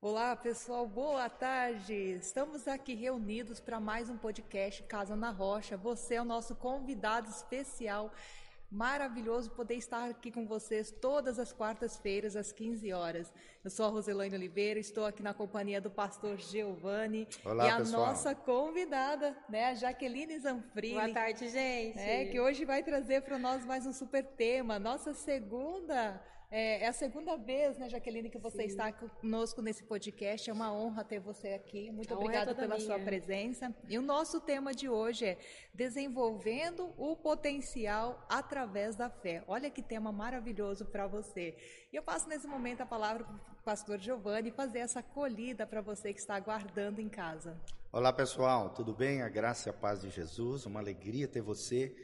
Olá, pessoal, boa tarde. Estamos aqui reunidos para mais um podcast Casa na Rocha. Você é o nosso convidado especial. Maravilhoso poder estar aqui com vocês todas as quartas-feiras, às 15 horas. Eu sou a Roselaine Oliveira, estou aqui na companhia do pastor Giovanni Olá, e a pessoal. nossa convidada, né, a Jaqueline Zanfrini. Boa tarde, gente. É, que hoje vai trazer para nós mais um super tema. Nossa segunda. É, é a segunda vez, né, Jaqueline, que você Sim. está conosco nesse podcast. É uma honra ter você aqui. Muito é obrigada toda pela sua minha. presença. E o nosso tema de hoje é Desenvolvendo o Potencial através da Fé. Olha que tema maravilhoso para você. E eu passo nesse momento a palavra para o pastor Giovanni fazer essa acolhida para você que está aguardando em casa. Olá pessoal, tudo bem? A graça e a paz de Jesus, uma alegria ter você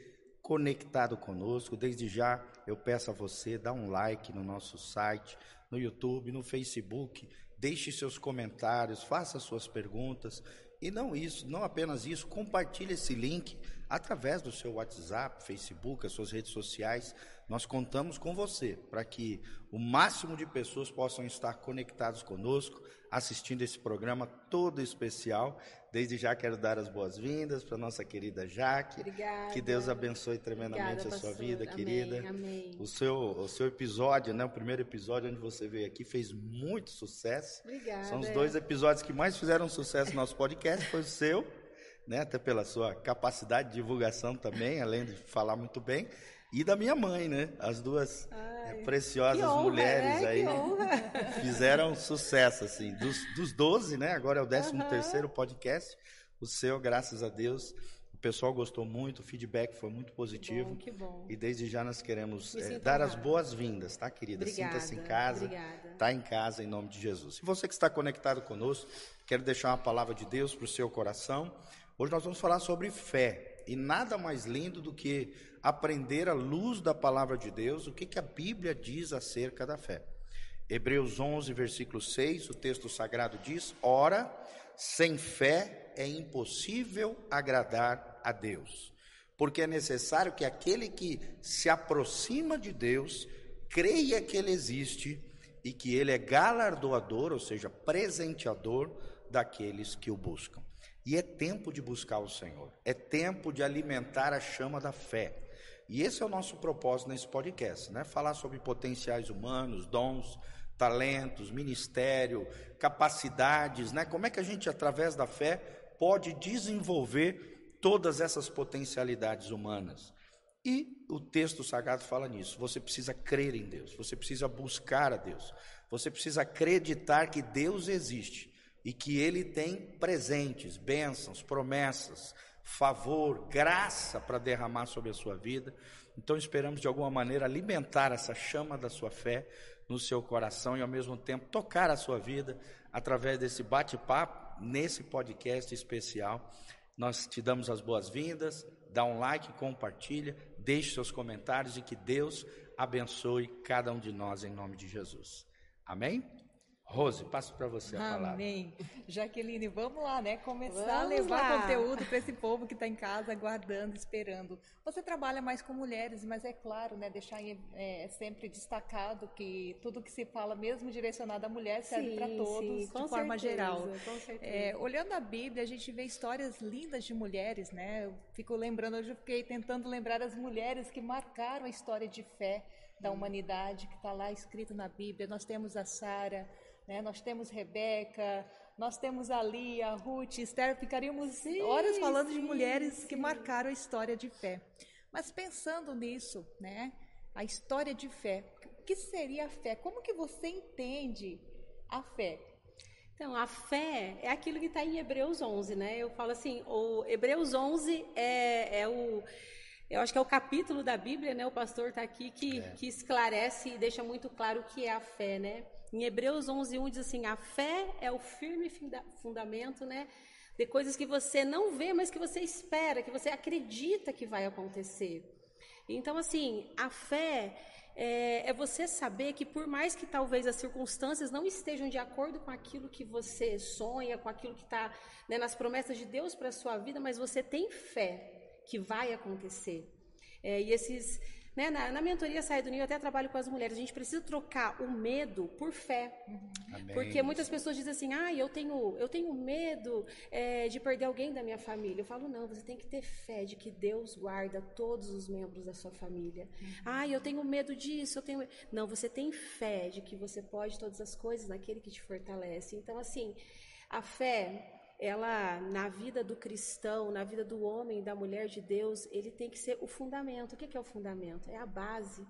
conectado conosco. Desde já eu peço a você dar um like no nosso site, no YouTube, no Facebook, deixe seus comentários, faça suas perguntas e não isso, não apenas isso, compartilhe esse link através do seu WhatsApp, Facebook, as suas redes sociais. Nós contamos com você para que o máximo de pessoas possam estar conectados conosco, assistindo esse programa todo especial. Desde já quero dar as boas-vindas para nossa querida Jaque. Obrigada. Que Deus abençoe tremendamente Obrigada, a sua pastor. vida, Amém, querida. amém. O seu, o seu episódio, né, o primeiro episódio onde você veio aqui fez muito sucesso. Obrigada. São os dois episódios que mais fizeram sucesso no nosso podcast, foi o seu, né, até pela sua capacidade de divulgação também, além de falar muito bem, e da minha mãe, né? As duas Ai, é, preciosas que honra, mulheres né? aí Que honra. fizeram sucesso, assim. Dos, dos 12, né? Agora é o 13 Aham. terceiro podcast. O seu, graças a Deus, o pessoal gostou muito, o feedback foi muito positivo. Bom, que bom. E desde já nós queremos sinto dar as boas-vindas, tá, querida? Sinta-se em casa. Obrigada. Está em casa em nome de Jesus. Se você que está conectado conosco, quero deixar uma palavra de Deus para o seu coração. Hoje nós vamos falar sobre fé. E nada mais lindo do que aprender à luz da palavra de Deus o que, que a Bíblia diz acerca da fé. Hebreus 11, versículo 6, o texto sagrado diz: Ora, sem fé é impossível agradar a Deus, porque é necessário que aquele que se aproxima de Deus creia que Ele existe e que Ele é galardoador, ou seja, presenteador daqueles que o buscam. E é tempo de buscar o Senhor, é tempo de alimentar a chama da fé. E esse é o nosso propósito nesse podcast, né? Falar sobre potenciais humanos, dons, talentos, ministério, capacidades, né? Como é que a gente, através da fé, pode desenvolver todas essas potencialidades humanas? E o texto sagrado fala nisso. Você precisa crer em Deus, você precisa buscar a Deus, você precisa acreditar que Deus existe e que Ele tem presentes, bênçãos, promessas, favor, graça para derramar sobre a sua vida. Então esperamos de alguma maneira alimentar essa chama da sua fé no seu coração e ao mesmo tempo tocar a sua vida através desse bate-papo nesse podcast especial. Nós te damos as boas-vindas, dá um like, compartilha, deixe seus comentários e que Deus abençoe cada um de nós em nome de Jesus. Amém? Rose, passo para você a palavra. Amém. Jaqueline, vamos lá, né? Começar a Vamos levar lá. conteúdo para esse povo que está em casa, aguardando, esperando. Você trabalha mais com mulheres, mas é claro, né? Deixar é, sempre destacado que tudo que se fala, mesmo direcionado à mulher, serve para todos, sim, de forma certeza, geral. Com certeza. É, olhando a Bíblia, a gente vê histórias lindas de mulheres, né? Eu fico lembrando, hoje eu fiquei tentando lembrar as mulheres que marcaram a história de fé da humanidade, que está lá escrito na Bíblia. Nós temos a Sara, né? nós temos Rebeca, nós temos a Lia, a Ruth, Esther. Ficaríamos Sim, horas falando de sim, mulheres que sim. marcaram a história de fé. Mas pensando nisso, né? A história de fé. O que seria a fé? Como que você entende a fé? Então, a fé é aquilo que está em Hebreus 11, né? Eu falo assim, o Hebreus 11 é, é o... Eu acho que é o capítulo da Bíblia, né? O pastor está aqui que, que esclarece e deixa muito claro o que é a fé, né? Em Hebreus 11, 1 diz assim, a fé é o firme funda- fundamento, né? De coisas que você não vê, mas que você espera, que você acredita que vai acontecer. Então, assim, a fé é, é você saber que por mais que talvez as circunstâncias não estejam de acordo com aquilo que você sonha, com aquilo que está né, nas promessas de Deus para a sua vida, mas você tem fé que vai acontecer. É, e esses Né? Na, na, mentoria Sai do Ninho, eu até trabalho com as mulheres. A gente precisa trocar o medo por fé. Uhum. Porque muitas pessoas dizem assim, ah, eu tenho, eu tenho medo é, de perder alguém da minha família. Eu falo, não, você tem que ter fé de que Deus guarda todos os membros da sua família. Uhum. Ah, eu tenho medo disso, eu tenho... Não, você tem fé de que você pode todas as coisas naquele que te fortalece. Então, assim, a fé ela na vida do cristão, na vida do homem da mulher de Deus, ele tem que ser o fundamento. O que é o fundamento? É a base.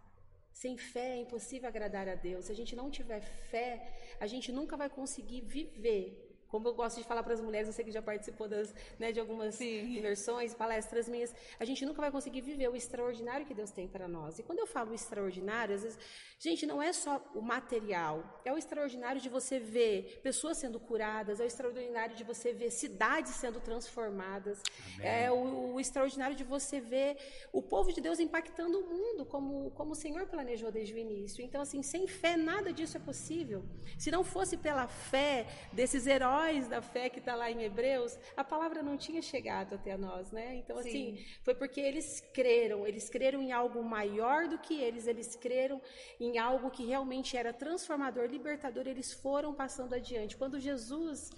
Sem fé é impossível agradar a Deus. Se a gente não tiver fé, a gente nunca vai conseguir viver como eu gosto de falar para as mulheres, eu sei que já participou das, né, de algumas Sim. imersões, palestras minhas, a gente nunca vai conseguir viver o extraordinário que Deus tem para nós. E quando eu falo extraordinário, às vezes, gente, não é só o material, é o extraordinário de você ver pessoas sendo curadas, é o extraordinário de você ver cidades sendo transformadas, Amém. é o, o, extraordinário de você ver o povo de Deus impactando o mundo, como, como o Senhor planejou desde o início. Então, assim, sem fé, nada disso é possível. Se não fosse pela fé desses heróis, heróis da fé que está lá em Hebreus, a palavra não tinha chegado até nós, né? Então, assim, Sim. foi porque eles creram, eles creram em algo maior do que eles, eles creram em algo que realmente era transformador, libertador, eles foram passando adiante. Quando Jesus,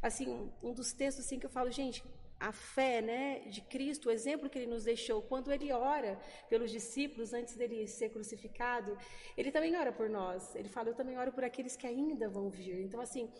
assim, um dos textos assim que eu falo, gente, a fé né, de Cristo, o exemplo que ele nos deixou, quando ele ora pelos discípulos antes dele ser crucificado, ele também ora por nós. Ele fala, eu também oro por aqueles que ainda vão vir. Então, assim,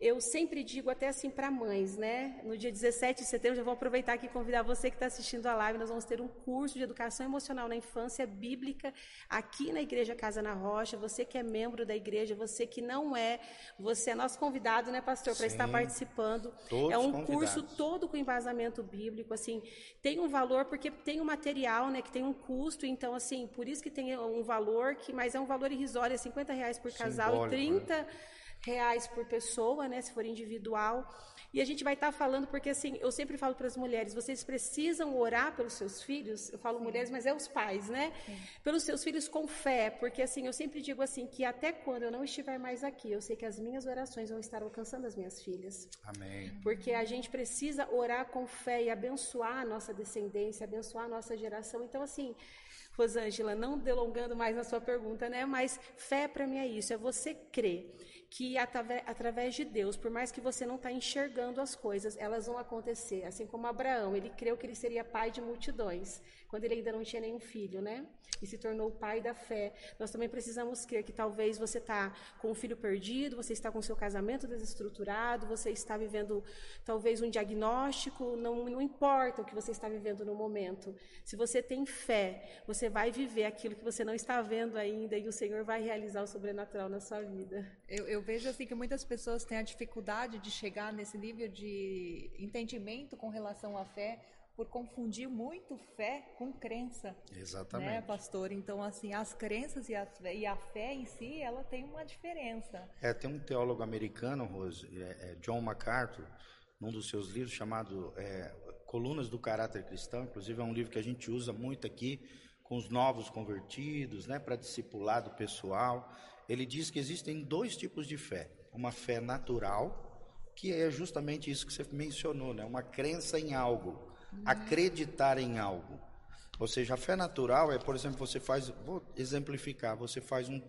eu sempre digo até assim para mães, né? No dia 17 de setembro, já vou aproveitar aqui e convidar você que está assistindo a live. Nós vamos ter um curso de educação emocional na infância bíblica aqui na Igreja Casa na Rocha. Você que é membro da igreja, você que não é, você é nosso convidado, né, pastor, para estar participando. Todos é um convidados. curso todo com embasamento bíblico, assim, tem um valor porque tem um material, né, que tem um custo. Então, assim, por isso que tem um valor que, mas é um valor irrisório, é 50 reais por casal Simbólico, e 30 né? Reais por pessoa, né, se for individual. E a gente vai estar tá falando, porque assim, eu sempre falo para as mulheres, vocês precisam orar pelos seus filhos, eu falo Sim. mulheres, mas é os pais, né? Sim. Pelos seus filhos com fé, porque assim, eu sempre digo assim, que até quando eu não estiver mais aqui, eu sei que as minhas orações vão estar alcançando as minhas filhas. Amém. Porque a gente precisa orar com fé e abençoar a nossa descendência, abençoar a nossa geração. Então, assim, Rosângela, não delongando mais na sua pergunta, né? Mas fé para mim é isso, é você crer que através de Deus, por mais que você não está enxergando as coisas, elas vão acontecer. Assim como Abraão, ele creu que ele seria pai de multidões, quando ele ainda não tinha nenhum filho, né? E se tornou o pai da fé. Nós também precisamos crer que talvez você está com um filho perdido, você está com seu casamento desestruturado, você está vivendo talvez um diagnóstico, não, não importa o que você está vivendo no momento. Se você tem fé, você vai viver aquilo que você não está vendo ainda e o Senhor vai realizar o sobrenatural na sua vida. Eu, eu vejo assim que muitas pessoas têm a dificuldade de chegar nesse nível de entendimento com relação à fé por confundir muito fé com crença. Exatamente. Né, pastor? Então, assim, as crenças e a, e a fé em si, ela tem uma diferença. É, tem um teólogo americano, Rose, é, é John MacArthur, num dos seus livros chamado é, Colunas do Caráter Cristão, inclusive é um livro que a gente usa muito aqui com os novos convertidos, né, para discipulado pessoal ele diz que existem dois tipos de fé: uma fé natural, que é justamente isso que você mencionou, né? Uma crença em algo, acreditar em algo. Ou seja, a fé natural é, por exemplo, você faz, vou exemplificar, você faz um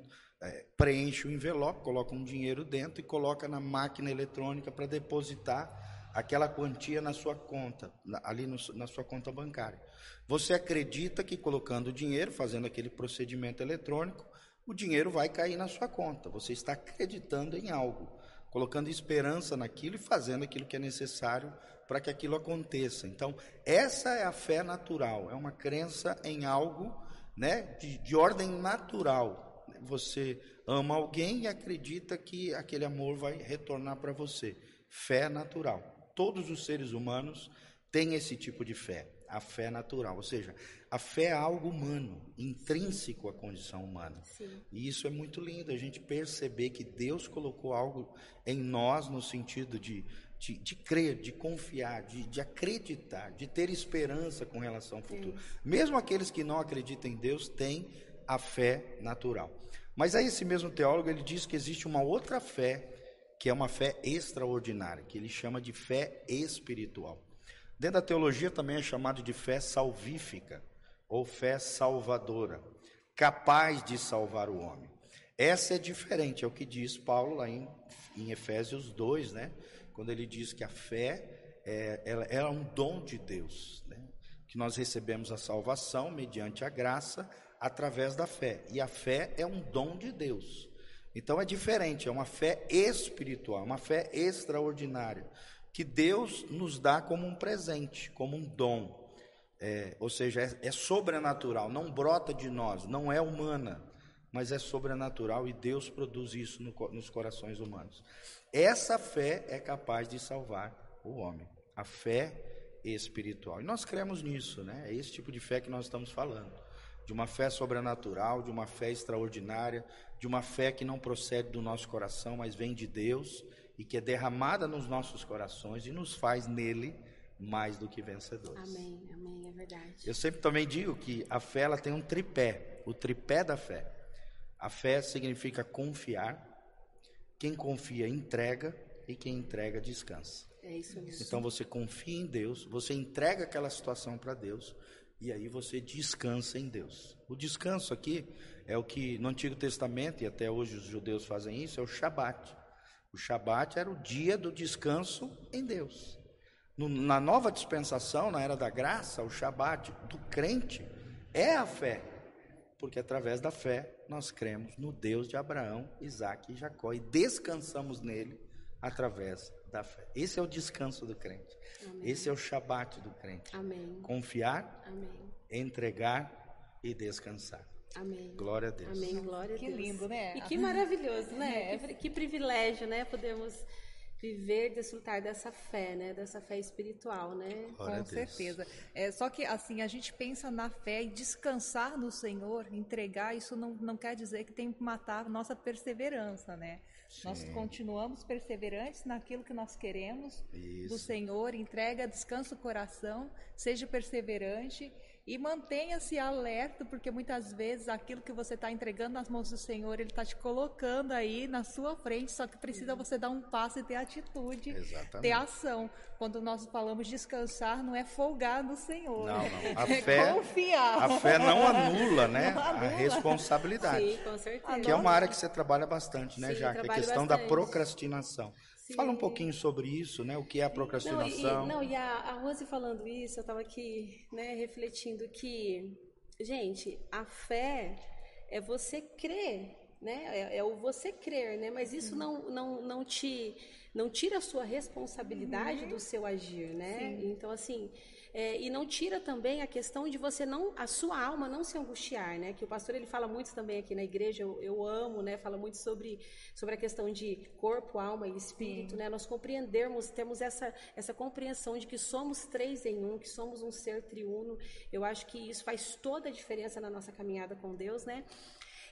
é, preenche o envelope, coloca um dinheiro dentro e coloca na máquina eletrônica para depositar aquela quantia na sua conta, ali no, na sua conta bancária. Você acredita que colocando o dinheiro, fazendo aquele procedimento eletrônico, o dinheiro vai cair na sua conta. Você está acreditando em algo, colocando esperança naquilo e fazendo aquilo que é necessário para que aquilo aconteça. Então, essa é a fé natural, é uma crença em algo né, de, de ordem natural. Você ama alguém e acredita que aquele amor vai retornar para você. Fé natural. Todos os seres humanos têm esse tipo de fé, a fé natural. Ou seja, a fé é algo humano, intrínseco à condição humana. Sim. E isso é muito lindo, a gente perceber que Deus colocou algo em nós no sentido de, de, de crer, de confiar, de, de, acreditar, de ter esperança com relação ao futuro. Sim. Mesmo aqueles que não acreditam em Deus têm a fé natural. Mas aí esse mesmo teólogo ele diz que existe uma outra fé que é uma fé extraordinária, que ele chama de fé espiritual. Dentro da teologia também é chamado de fé salvífica ou fé salvadora, capaz de salvar o homem. Essa é diferente, é o que diz Paulo lá em, em Efésios 2, né? Quando ele diz que a fé é, ela, é um dom de Deus, né? que nós recebemos a salvação mediante a graça através da fé. E a fé é um dom de Deus. Então é diferente, é uma fé espiritual, uma fé extraordinária, que Deus nos dá como um presente, como um dom. É, ou seja, é, é sobrenatural, não brota de nós, não é humana, mas é sobrenatural e Deus produz isso no, nos corações humanos. Essa fé é capaz de salvar o homem, a fé espiritual. E nós cremos nisso, né? É esse tipo de fé que nós estamos falando. De uma fé sobrenatural, de uma fé extraordinária, de uma fé que não procede do nosso coração, mas vem de Deus e que é derramada nos nossos corações e nos faz nele mais do que vencedores. Amém, amém, é verdade. Eu sempre também digo que a fé ela tem um tripé, o tripé da fé. A fé significa confiar. Quem confia entrega e quem entrega descansa. É isso mesmo. Então você confia em Deus, você entrega aquela situação para Deus e aí você descansa em Deus. O descanso aqui é o que no Antigo Testamento, e até hoje os judeus fazem isso, é o Shabat. O Shabat era o dia do descanso em Deus. No, na nova dispensação, na era da graça, o Shabat do crente é a fé. Porque através da fé nós cremos no Deus de Abraão, Isaac e Jacó e descansamos nele através da fé. Esse é o descanso do crente. Amém. Esse é o Shabat do crente. Amém. Confiar, Amém. entregar e descansar. Amém. Glória a Deus. Amém. Glória a que Deus. Que lindo, né? E que maravilhoso, né? É. Que, que, privilégio, né? Podemos viver, desfrutar dessa fé, né? Dessa fé espiritual, né? Glória Com certeza. É, só que, assim, a gente pensa na fé e descansar no Senhor, entregar, isso não, não quer dizer que tem que matar a nossa perseverança, né? Sim. Nós continuamos perseverantes naquilo que nós queremos isso. do Senhor, entrega, descansa o coração, seja perseverante e mantenha-se alerta, porque muitas vezes aquilo que você está entregando nas mãos do Senhor, Ele está te colocando aí na sua frente, só que precisa você dar um passo e ter atitude, Exatamente. ter ação. Quando nós falamos descansar, não é folgar no Senhor. Não, não. A é fé, confiar. A fé não anula, né? Não anula. A responsabilidade. Sim, com certeza. Que é uma área que você trabalha bastante, né, Sim, Jaque? A questão bastante. da procrastinação. Sim. Fala um pouquinho sobre isso, né? O que é a procrastinação? Não, e, não, e a, a Rose falando isso, eu estava aqui, né, refletindo que, gente, a fé é você crer, né? É, é o você crer, né? Mas isso não, não, não te não tira a sua responsabilidade do seu agir, né? Sim. Então assim, é, e não tira também a questão de você não, a sua alma não se angustiar, né? Que o pastor ele fala muito também aqui na igreja, eu, eu amo, né? Fala muito sobre, sobre a questão de corpo, alma e espírito, Sim. né? Nós compreendermos, temos essa, essa compreensão de que somos três em um, que somos um ser triuno. Eu acho que isso faz toda a diferença na nossa caminhada com Deus, né?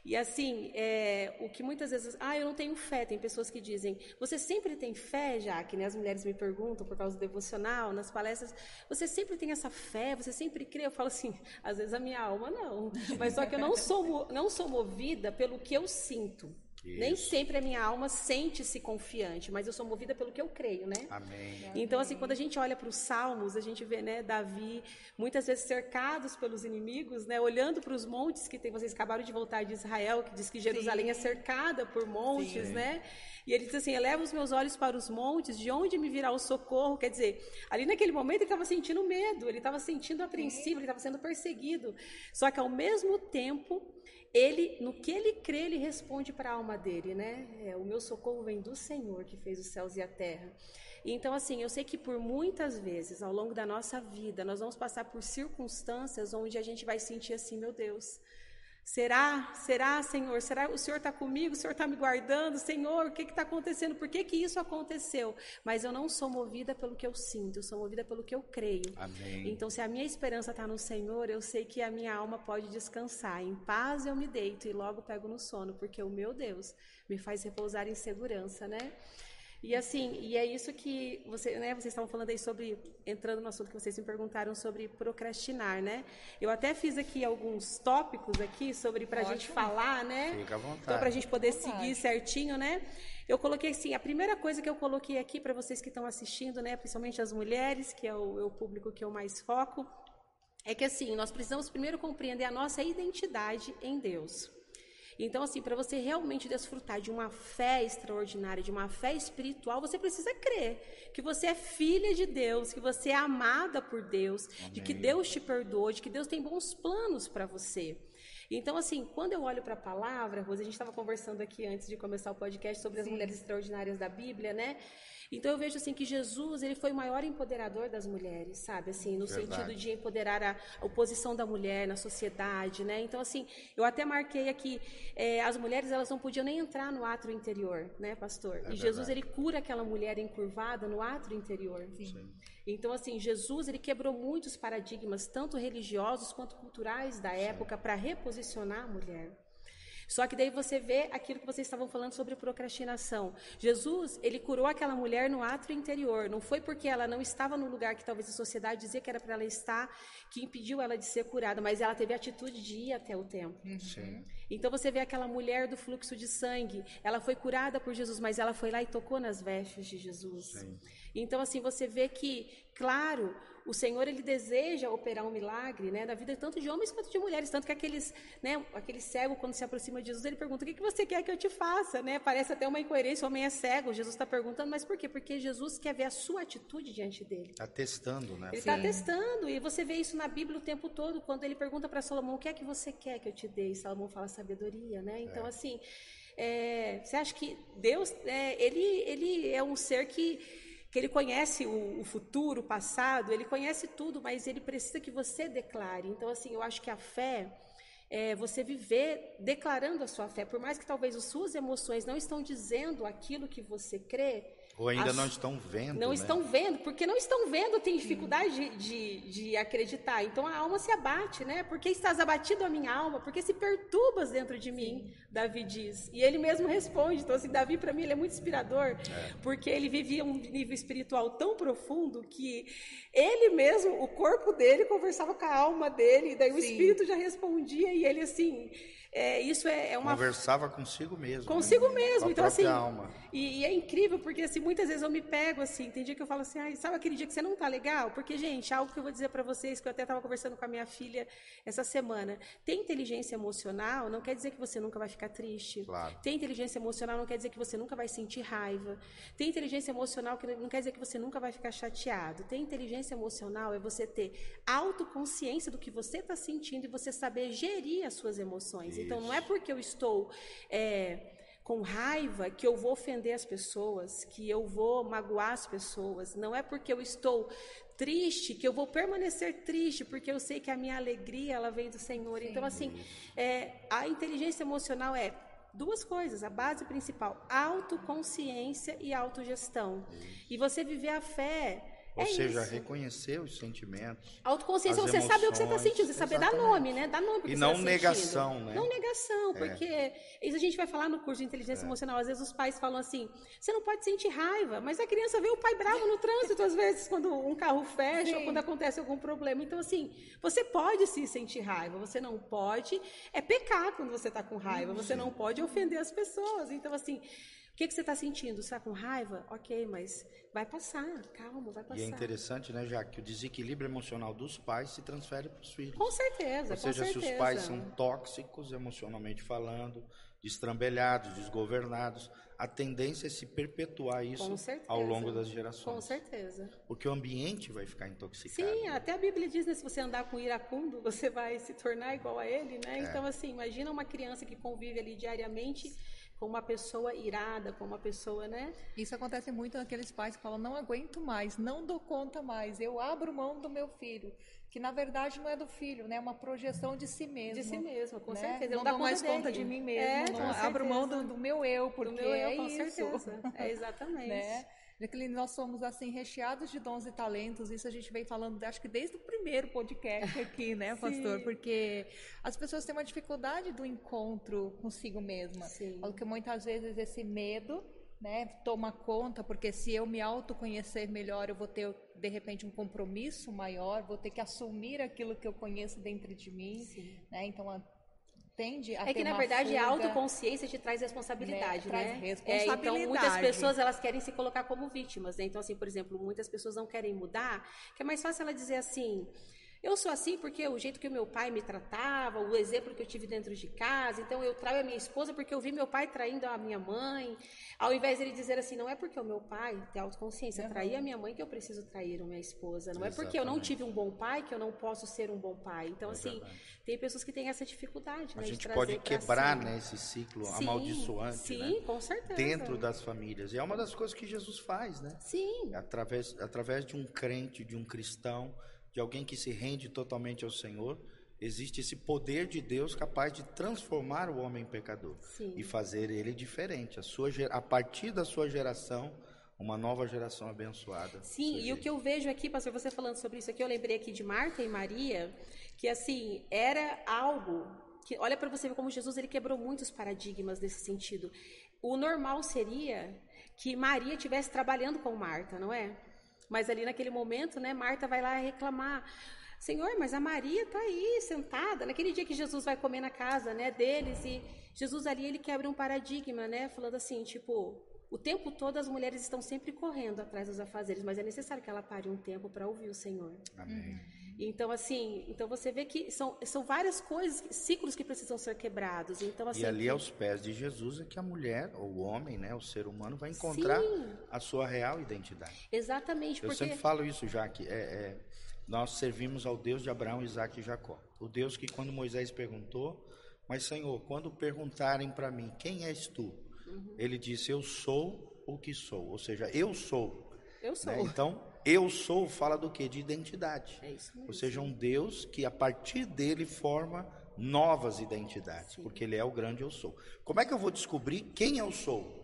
E assim, é, o que muitas vezes. Ah, eu não tenho fé. Tem pessoas que dizem. Você sempre tem fé, já que né, as mulheres me perguntam por causa do devocional, nas palestras. Você sempre tem essa fé? Você sempre crê? Eu falo assim. Às vezes a minha alma não. Mas só que eu não sou, não sou movida pelo que eu sinto. Isso. Nem sempre a minha alma sente-se confiante, mas eu sou movida pelo que eu creio, né? Amém. Então, assim, quando a gente olha para os salmos, a gente vê, né, Davi, muitas vezes cercados pelos inimigos, né, olhando para os montes que tem, vocês acabaram de voltar de Israel, que diz que Jerusalém Sim. é cercada por montes, Sim. né? E ele diz assim: eleva os meus olhos para os montes, de onde me virá o socorro? Quer dizer, ali naquele momento ele estava sentindo medo, ele estava sentindo apreensivo, ele estava sendo perseguido. Só que ao mesmo tempo, ele, no que ele crê, ele responde para a alma dele, né? É, o meu socorro vem do Senhor que fez os céus e a terra. Então, assim, eu sei que por muitas vezes ao longo da nossa vida nós vamos passar por circunstâncias onde a gente vai sentir assim, meu Deus. Será? Será, Senhor? Será o Senhor está comigo? O Senhor está me guardando? Senhor, o que está acontecendo? Por que, que isso aconteceu? Mas eu não sou movida pelo que eu sinto, eu sou movida pelo que eu creio. Amém. Então, se a minha esperança está no Senhor, eu sei que a minha alma pode descansar. Em paz eu me deito e logo pego no sono, porque o meu Deus me faz repousar em segurança, né? E assim, e é isso que você, né, vocês estavam falando aí sobre, entrando no assunto que vocês me perguntaram sobre procrastinar, né? Eu até fiz aqui alguns tópicos aqui sobre para a gente falar, né? Fica à vontade. Então, para a gente poder seguir certinho, né? Eu coloquei assim, a primeira coisa que eu coloquei aqui para vocês que estão assistindo, né, principalmente as mulheres, que é o, é o público que eu mais foco, é que assim, nós precisamos primeiro compreender a nossa identidade em Deus. Então, assim, para você realmente desfrutar de uma fé extraordinária, de uma fé espiritual, você precisa crer que você é filha de Deus, que você é amada por Deus, Amém. de que Deus te perdoa, de que Deus tem bons planos para você. Então, assim, quando eu olho para a palavra, Rose, a gente estava conversando aqui antes de começar o podcast sobre as mulheres extraordinárias da Bíblia, né? Então eu vejo assim que Jesus ele foi o maior empoderador das mulheres, sabe? Assim, no Verdade. sentido de empoderar a, a posição da mulher na sociedade, né? Então assim, eu até marquei aqui é, as mulheres elas não podiam nem entrar no átrio interior, né, pastor? É e Jesus ele cura aquela mulher encurvada no átrio interior. Sim. Sim. Então assim, Jesus ele quebrou muitos paradigmas tanto religiosos quanto culturais da época para reposicionar a mulher. Só que daí você vê aquilo que vocês estavam falando sobre procrastinação. Jesus, ele curou aquela mulher no átrio interior. Não foi porque ela não estava no lugar que talvez a sociedade dizia que era para ela estar, que impediu ela de ser curada, mas ela teve a atitude de ir até o templo. Uhum. Sim. Então você vê aquela mulher do fluxo de sangue, ela foi curada por Jesus, mas ela foi lá e tocou nas vestes de Jesus. Sim. Então assim você vê que, claro, o Senhor ele deseja operar um milagre, né, na vida tanto de homens quanto de mulheres, tanto que aqueles, né, aquele cego quando se aproxima de Jesus, ele pergunta: "O que, que você quer que eu te faça?", né? Parece até uma incoerência, o homem é cego, Jesus está perguntando, mas por quê? Porque Jesus quer ver a sua atitude diante dele. Está testando, né? Ele está testando e você vê isso na Bíblia o tempo todo, quando ele pergunta para Salomão: "O que é que você quer que eu te dê?", e Salomão fala sabedoria, né? Então é. assim, é, você acha que Deus, é, ele, ele é um ser que que ele conhece o, o, futuro, o passado, ele conhece tudo, mas ele precisa que você declare. Então, assim, eu acho que a fé é você viver declarando a sua fé, por mais que talvez as suas emoções não estão dizendo aquilo que você crê, ou ainda As... não estão vendo. Não né? estão vendo, porque não estão vendo, tem dificuldade de, de, de, acreditar. Então a alma se abate, né? Porque estás abatido a minha alma, porque se perturbas dentro de mim, Davi diz. E ele mesmo responde. Então, assim, Davi, para mim, ele é muito inspirador, é. porque ele vivia um nível espiritual tão profundo que ele mesmo, o corpo dele, conversava com a alma dele, e daí Sim. o espírito já respondia, e ele, assim é, isso é, é, uma. Conversava consigo mesmo. Consigo né? mesmo. Com então, assim. Alma. E, e, é incrível, porque assim, muitas vezes eu me pego assim. Tem dia que eu falo assim, sabe aquele dia que você não tá legal? Porque, gente, algo que eu vou dizer para vocês, que eu até estava conversando com a minha filha essa semana. Ter inteligência emocional não quer dizer que você nunca vai ficar triste. Claro. Ter inteligência emocional não quer dizer que você nunca vai sentir raiva. Ter inteligência emocional não quer dizer que você nunca vai ficar chateado. Ter inteligência emocional é você ter autoconsciência do que você está sentindo e você saber gerir as suas emoções. Isso. Então, não é porque eu estou é, com raiva que eu vou ofender as pessoas, que eu vou magoar as pessoas. Não é porque eu estou triste que eu vou permanecer triste, porque eu sei que a minha alegria ela vem do Senhor. Sim. Então, assim, é, a inteligência emocional é duas coisas, a base principal, autoconsciência e autogestão. E você viver a fé ou é seja, isso. reconhecer os sentimentos. Autoconsciência, você emoções, sabe o que você está sentindo, você saber dar nome, né? Dar nome E não tá negação, sentindo. né? Não negação, é. porque isso a gente vai falar no curso de inteligência é. emocional. Às vezes os pais falam assim: você não pode sentir raiva, mas a criança vê o pai bravo no trânsito, às vezes, quando um carro fecha Sim. ou quando acontece algum problema. Então, assim, você pode sim sentir raiva, você não pode é pecar quando você está com raiva, você não pode ofender as pessoas. Então, assim, que, que você está sentindo? Você está com raiva? Ok, mas vai passar, calma, vai passar. E é interessante, né, já que o desequilíbrio emocional dos pais se transfere para os filhos. Com certeza, Ou seja, certeza. se os pais são tóxicos emocionalmente falando, destrambelhados, desgovernados, a tendência é se perpetuar isso ao longo das gerações. Com certeza. Porque o ambiente vai ficar intoxicado. Sim, até a Bíblia diz, né, se você andar com iracundo, você vai se tornar igual a ele, né? É. Então, assim, imagina uma criança que convive ali diariamente com uma pessoa irada, com uma pessoa, né? Isso acontece muito naqueles pais que falam: não aguento mais, não dou conta mais, eu abro mão do meu filho. Que na verdade não é do filho, né? É uma projeção de si mesmo. De si mesmo, com né? certeza. Não, não dou mais dele. conta de mim mesmo. É, não, abro mão do, do, meu eu, porque do meu eu, é com isso. certeza. É exatamente. né? Daquele nós somos assim recheados de dons e talentos. Isso a gente vem falando, acho que desde o primeiro podcast aqui, né, pastor? Porque as pessoas têm uma dificuldade do encontro consigo mesma. Sim. Porque muitas vezes esse medo, né, toma conta, porque se eu me autoconhecer melhor, eu vou ter de repente um compromisso maior, vou ter que assumir aquilo que eu conheço dentro de mim, né? Então tende a É que, na verdade, fuga, a autoconsciência te traz responsabilidade, né? Traz responsabilidade. É, então, muitas pessoas, elas querem se colocar como vítimas, né? Então, assim, por exemplo, muitas pessoas não querem mudar, que é mais fácil ela dizer assim... Eu sou assim porque o jeito que o meu pai me tratava, o exemplo que eu tive dentro de casa, então eu traio a minha esposa porque eu vi meu pai traindo a minha mãe. Ao invés de ele dizer assim, não é porque o meu pai tem autoconsciência, uhum. trair a minha mãe que eu preciso trair a minha esposa. Não Exatamente. é porque eu não tive um bom pai que eu não posso ser um bom pai. Então, é assim, tem pessoas que têm essa dificuldade. A né, gente pode quebrar né, esse ciclo sim, amaldiçoante sim, né, com certeza. dentro das famílias. E é uma das coisas que Jesus faz, né? Sim. Através, através de um crente, de um cristão de alguém que se rende totalmente ao Senhor, existe esse poder de Deus capaz de transformar o homem pecador Sim. e fazer ele diferente. A, sua, a partir da sua geração, uma nova geração abençoada. Sim, e o que eu vejo aqui, pastor, você falando sobre isso aqui, eu lembrei aqui de Marta e Maria, que assim, era algo que, olha para você ver como Jesus ele quebrou muitos paradigmas nesse sentido. O normal seria que Maria estivesse trabalhando com Marta, não é? Mas ali naquele momento, né, Marta vai lá reclamar. Senhor, mas a Maria está aí sentada. Naquele dia que Jesus vai comer na casa, né, deles e Jesus ali ele quebra um paradigma, né, falando assim, tipo, o tempo todo as mulheres estão sempre correndo atrás dos afazeres, mas é necessário que ela pare um tempo para ouvir o Senhor. Amém. Então, assim, então você vê que são, são várias coisas, ciclos que precisam ser quebrados. Então, assim, e ali aos pés de Jesus é que a mulher, ou o homem, né, o ser humano, vai encontrar Sim. a sua real identidade. Exatamente. Eu porque... sempre falo isso já, que é, é, nós servimos ao Deus de Abraão, Isaac e Jacó. O Deus que quando Moisés perguntou, mas Senhor, quando perguntarem para mim, quem és tu? Uhum. Ele disse, eu sou o que sou. Ou seja, eu sou. Eu sou. Né? Então, eu sou fala do que? De identidade. É isso mesmo. Ou seja, um Deus que a partir dele forma novas identidades, Sim. porque ele é o grande eu sou. Como é que eu vou descobrir quem eu sou?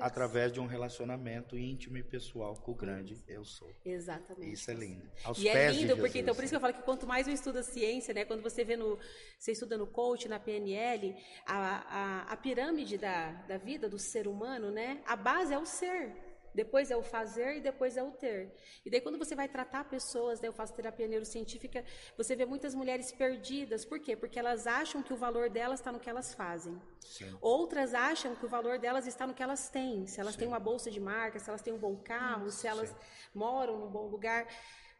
Através de um relacionamento íntimo e pessoal com o grande eu sou. Exatamente. Isso é lindo. Aos e é lindo, porque então por isso que eu falo que quanto mais eu estudo a ciência, né, quando você vê no, você estuda no coach, na PNL, a, a, a pirâmide da, da vida do ser humano, né, a base é o ser. Depois é o fazer e depois é o ter. E daí quando você vai tratar pessoas, né, eu faço terapia neurocientífica, você vê muitas mulheres perdidas. Por quê? Porque elas acham que o valor delas está no que elas fazem. Sim. Outras acham que o valor delas está no que elas têm. Se elas Sim. têm uma bolsa de marca, se elas têm um bom carro, se elas Sim. moram num bom lugar.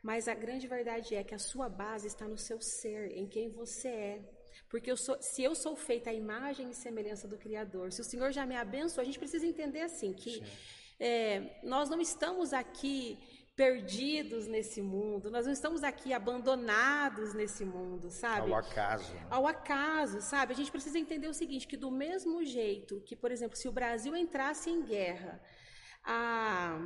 Mas a grande verdade é que a sua base está no seu ser, em quem você é. Porque eu sou, se eu sou feita à imagem e semelhança do Criador, se o Senhor já me abençoou, a gente precisa entender assim que Sim é, nós não estamos aqui perdidos nesse mundo, nós não estamos aqui abandonados nesse mundo, sabe? Ao acaso. Né? Ao acaso, sabe? A gente precisa entender o seguinte, que do mesmo jeito que, por exemplo, se o Brasil entrasse em guerra, a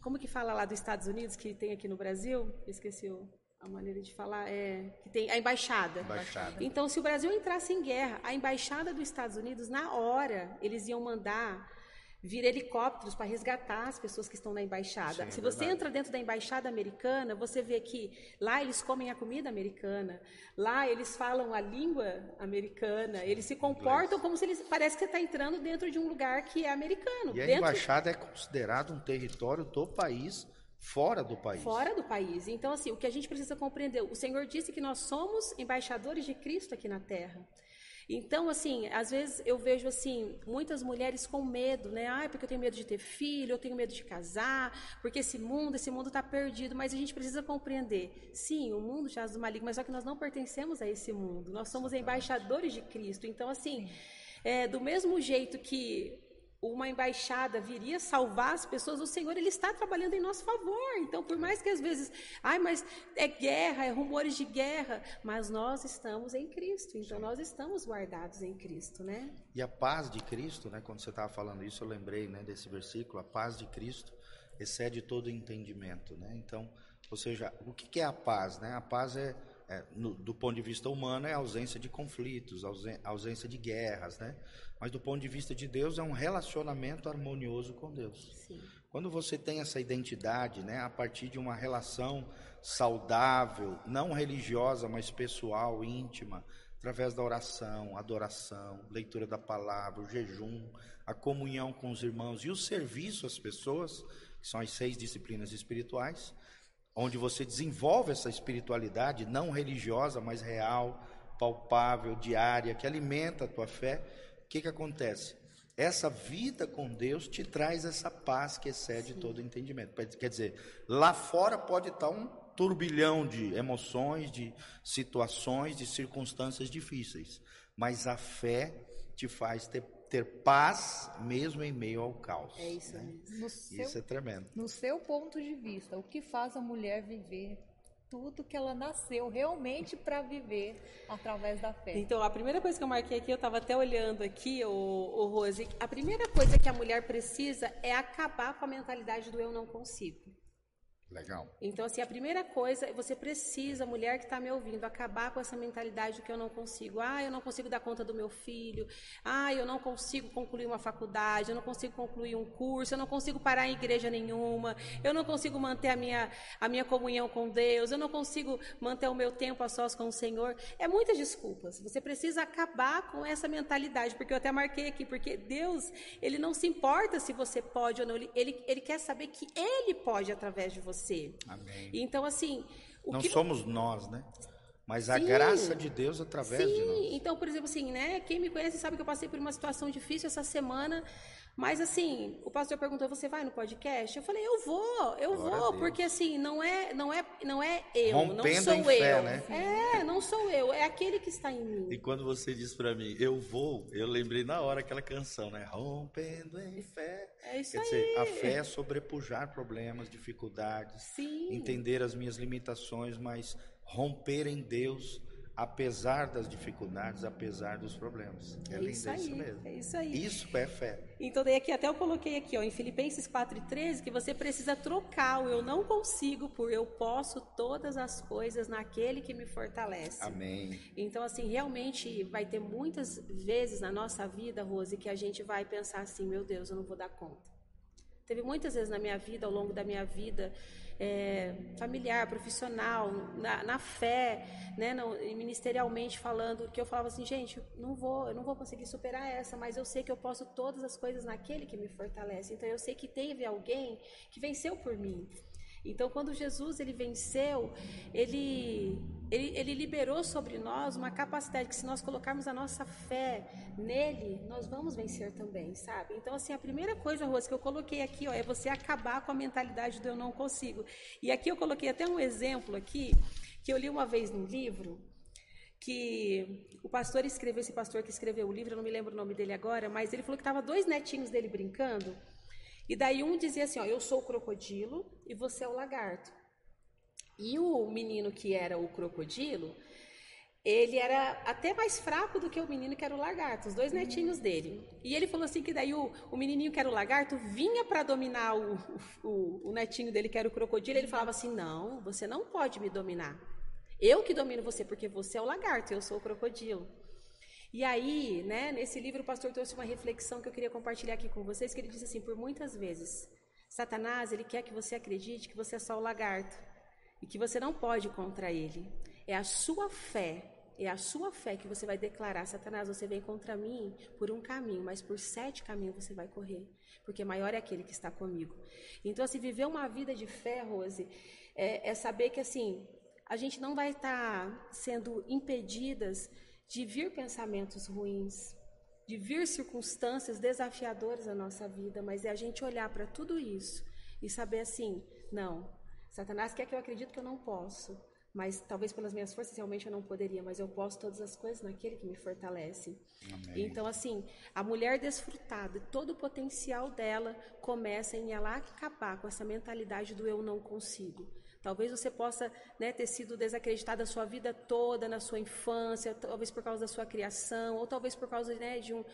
como que fala lá dos Estados Unidos que tem aqui no Brasil? Esqueci a maneira de falar é que tem a embaixada. embaixada. Então, se o Brasil entrasse em guerra, a embaixada dos Estados Unidos na hora eles iam mandar vir helicópteros para resgatar as pessoas que estão na embaixada. Sim, Se você verdade. entra dentro da embaixada americana, você vê que lá eles comem a comida americana, lá eles falam a língua americana, Sim, eles se comportam inglês. como se eles parece que você está entrando dentro de um lugar que é americano. E dentro... a embaixada é considerado um território do país. Fora do país. Fora do país. Então, assim, o que a gente precisa compreender, o Senhor disse que nós somos embaixadores de Cristo aqui na terra. Então, assim, às vezes eu vejo assim muitas mulheres com medo, né? Ah, porque eu tenho medo de ter filho, eu tenho medo de casar, porque esse mundo, esse mundo está perdido. Mas a gente precisa compreender, sim, o mundo já é do maligno, mas só que nós não pertencemos a esse mundo. Nós somos embaixadores de Cristo. Então, assim, é, do mesmo jeito que uma embaixada viria salvar as pessoas, o Senhor ele está trabalhando em nosso favor. Então, por mais que às vezes, ai, mas é guerra, é rumores de guerra, mas nós estamos em Cristo. Então, nós estamos guardados em Cristo, né? E a paz de Cristo, né? Quando você estava falando isso, eu lembrei, né, desse versículo. A paz de Cristo excede todo entendimento, né? Então, ou seja, o que é a paz, né? A paz é, é no, do ponto de vista humano é a ausência de conflitos, ausência de guerras, né? Mas do ponto de vista de Deus, é um relacionamento harmonioso com Deus. Sim. Quando você tem essa identidade, né, a partir de uma relação saudável, não religiosa, mas pessoal, íntima, através da oração, adoração, leitura da palavra, o jejum, a comunhão com os irmãos e o serviço às pessoas, que são as seis disciplinas espirituais, onde você desenvolve essa espiritualidade não religiosa, mas real, palpável, diária, que alimenta a tua fé o que, que acontece? Essa vida com Deus te traz essa paz que excede Sim. todo entendimento. Quer dizer, lá fora pode estar um turbilhão de emoções, de situações, de circunstâncias difíceis. Mas a fé te faz ter, ter paz mesmo em meio ao caos. É isso né? mesmo. Isso seu, é tremendo. No seu ponto de vista, o que faz a mulher viver tudo que ela nasceu realmente para viver através da fé. Então, a primeira coisa que eu marquei aqui, eu estava até olhando aqui, o, o Rose, a primeira coisa que a mulher precisa é acabar com a mentalidade do eu não consigo. Legal. Então, assim, a primeira coisa, você precisa, mulher que está me ouvindo, acabar com essa mentalidade de que eu não consigo. Ah, eu não consigo dar conta do meu filho. Ah, eu não consigo concluir uma faculdade. Eu não consigo concluir um curso. Eu não consigo parar em igreja nenhuma. Eu não consigo manter a minha, a minha comunhão com Deus. Eu não consigo manter o meu tempo a sós com o Senhor. É muitas desculpas. Você precisa acabar com essa mentalidade, porque eu até marquei aqui, porque Deus, ele não se importa se você pode ou não. Ele, ele, ele quer saber que Ele pode através de você você. Amém. Então, assim. Não que... somos nós, né? Mas a Sim. graça de Deus através Sim. de nós. Então, por exemplo, assim, né? Quem me conhece sabe que eu passei por uma situação difícil essa semana. Mas assim, o pastor perguntou: "Você vai no podcast?" Eu falei: "Eu vou, eu Glória vou", porque assim, não é, não é, não é eu, Rompendo não sou em eu. Fé, né? É, não sou eu, é aquele que está em mim. E quando você disse para mim: "Eu vou", eu lembrei na hora aquela canção, né? Rompendo em fé. É isso Quer aí. dizer, a fé é sobrepujar problemas, dificuldades, Sim. entender as minhas limitações, mas romper em Deus apesar das dificuldades, apesar dos problemas. É, é isso, aí, isso mesmo. É isso aí. Isso é fé. Então daí aqui até eu coloquei aqui, ó, em Filipenses 4:13, que você precisa trocar o eu não consigo por eu posso todas as coisas naquele que me fortalece. Amém. Então assim, realmente vai ter muitas vezes na nossa vida, Rose, que a gente vai pensar assim, meu Deus, eu não vou dar conta. Teve muitas vezes na minha vida, ao longo da minha vida, é, familiar, profissional, na, na fé, né, no, ministerialmente falando, que eu falava assim, gente, não vou, eu não vou conseguir superar essa, mas eu sei que eu posso todas as coisas naquele que me fortalece. Então eu sei que teve alguém que venceu por mim. Então, quando Jesus ele venceu, ele, ele, ele liberou sobre nós uma capacidade que, se nós colocarmos a nossa fé nele, nós vamos vencer também, sabe? Então, assim, a primeira coisa, Rose, que eu coloquei aqui ó, é você acabar com a mentalidade do eu não consigo. E aqui eu coloquei até um exemplo aqui, que eu li uma vez num livro, que o pastor escreveu, esse pastor que escreveu o livro, eu não me lembro o nome dele agora, mas ele falou que estava dois netinhos dele brincando, e daí um dizia assim, ó, eu sou o crocodilo e você é o lagarto. E o menino que era o crocodilo, ele era até mais fraco do que o menino que era o lagarto, os dois netinhos dele. E ele falou assim que daí o, o menininho que era o lagarto vinha para dominar o, o, o netinho dele que era o crocodilo. Ele falava assim, não, você não pode me dominar. Eu que domino você, porque você é o lagarto, eu sou o crocodilo. E aí, né, nesse livro o pastor trouxe uma reflexão que eu queria compartilhar aqui com vocês, que ele disse assim, por muitas vezes, Satanás, ele quer que você acredite que você é só o lagarto e que você não pode contra ele. É a sua fé, é a sua fé que você vai declarar, Satanás, você vem contra mim por um caminho, mas por sete caminhos você vai correr, porque maior é aquele que está comigo. Então, assim, viver uma vida de fé, Rose, é, é saber que, assim, a gente não vai estar sendo impedidas de vir pensamentos ruins, de vir circunstâncias desafiadoras na nossa vida, mas é a gente olhar para tudo isso e saber assim: não, Satanás quer que eu acredite que eu não posso, mas talvez pelas minhas forças realmente eu não poderia, mas eu posso todas as coisas naquele que me fortalece. Amém. Então, assim, a mulher desfrutada, todo o potencial dela começa em ela acabar com essa mentalidade do eu não consigo. Talvez você possa né, ter sido desacreditado a sua vida toda, na sua infância, talvez por causa da sua criação, ou talvez por causa né, de, um,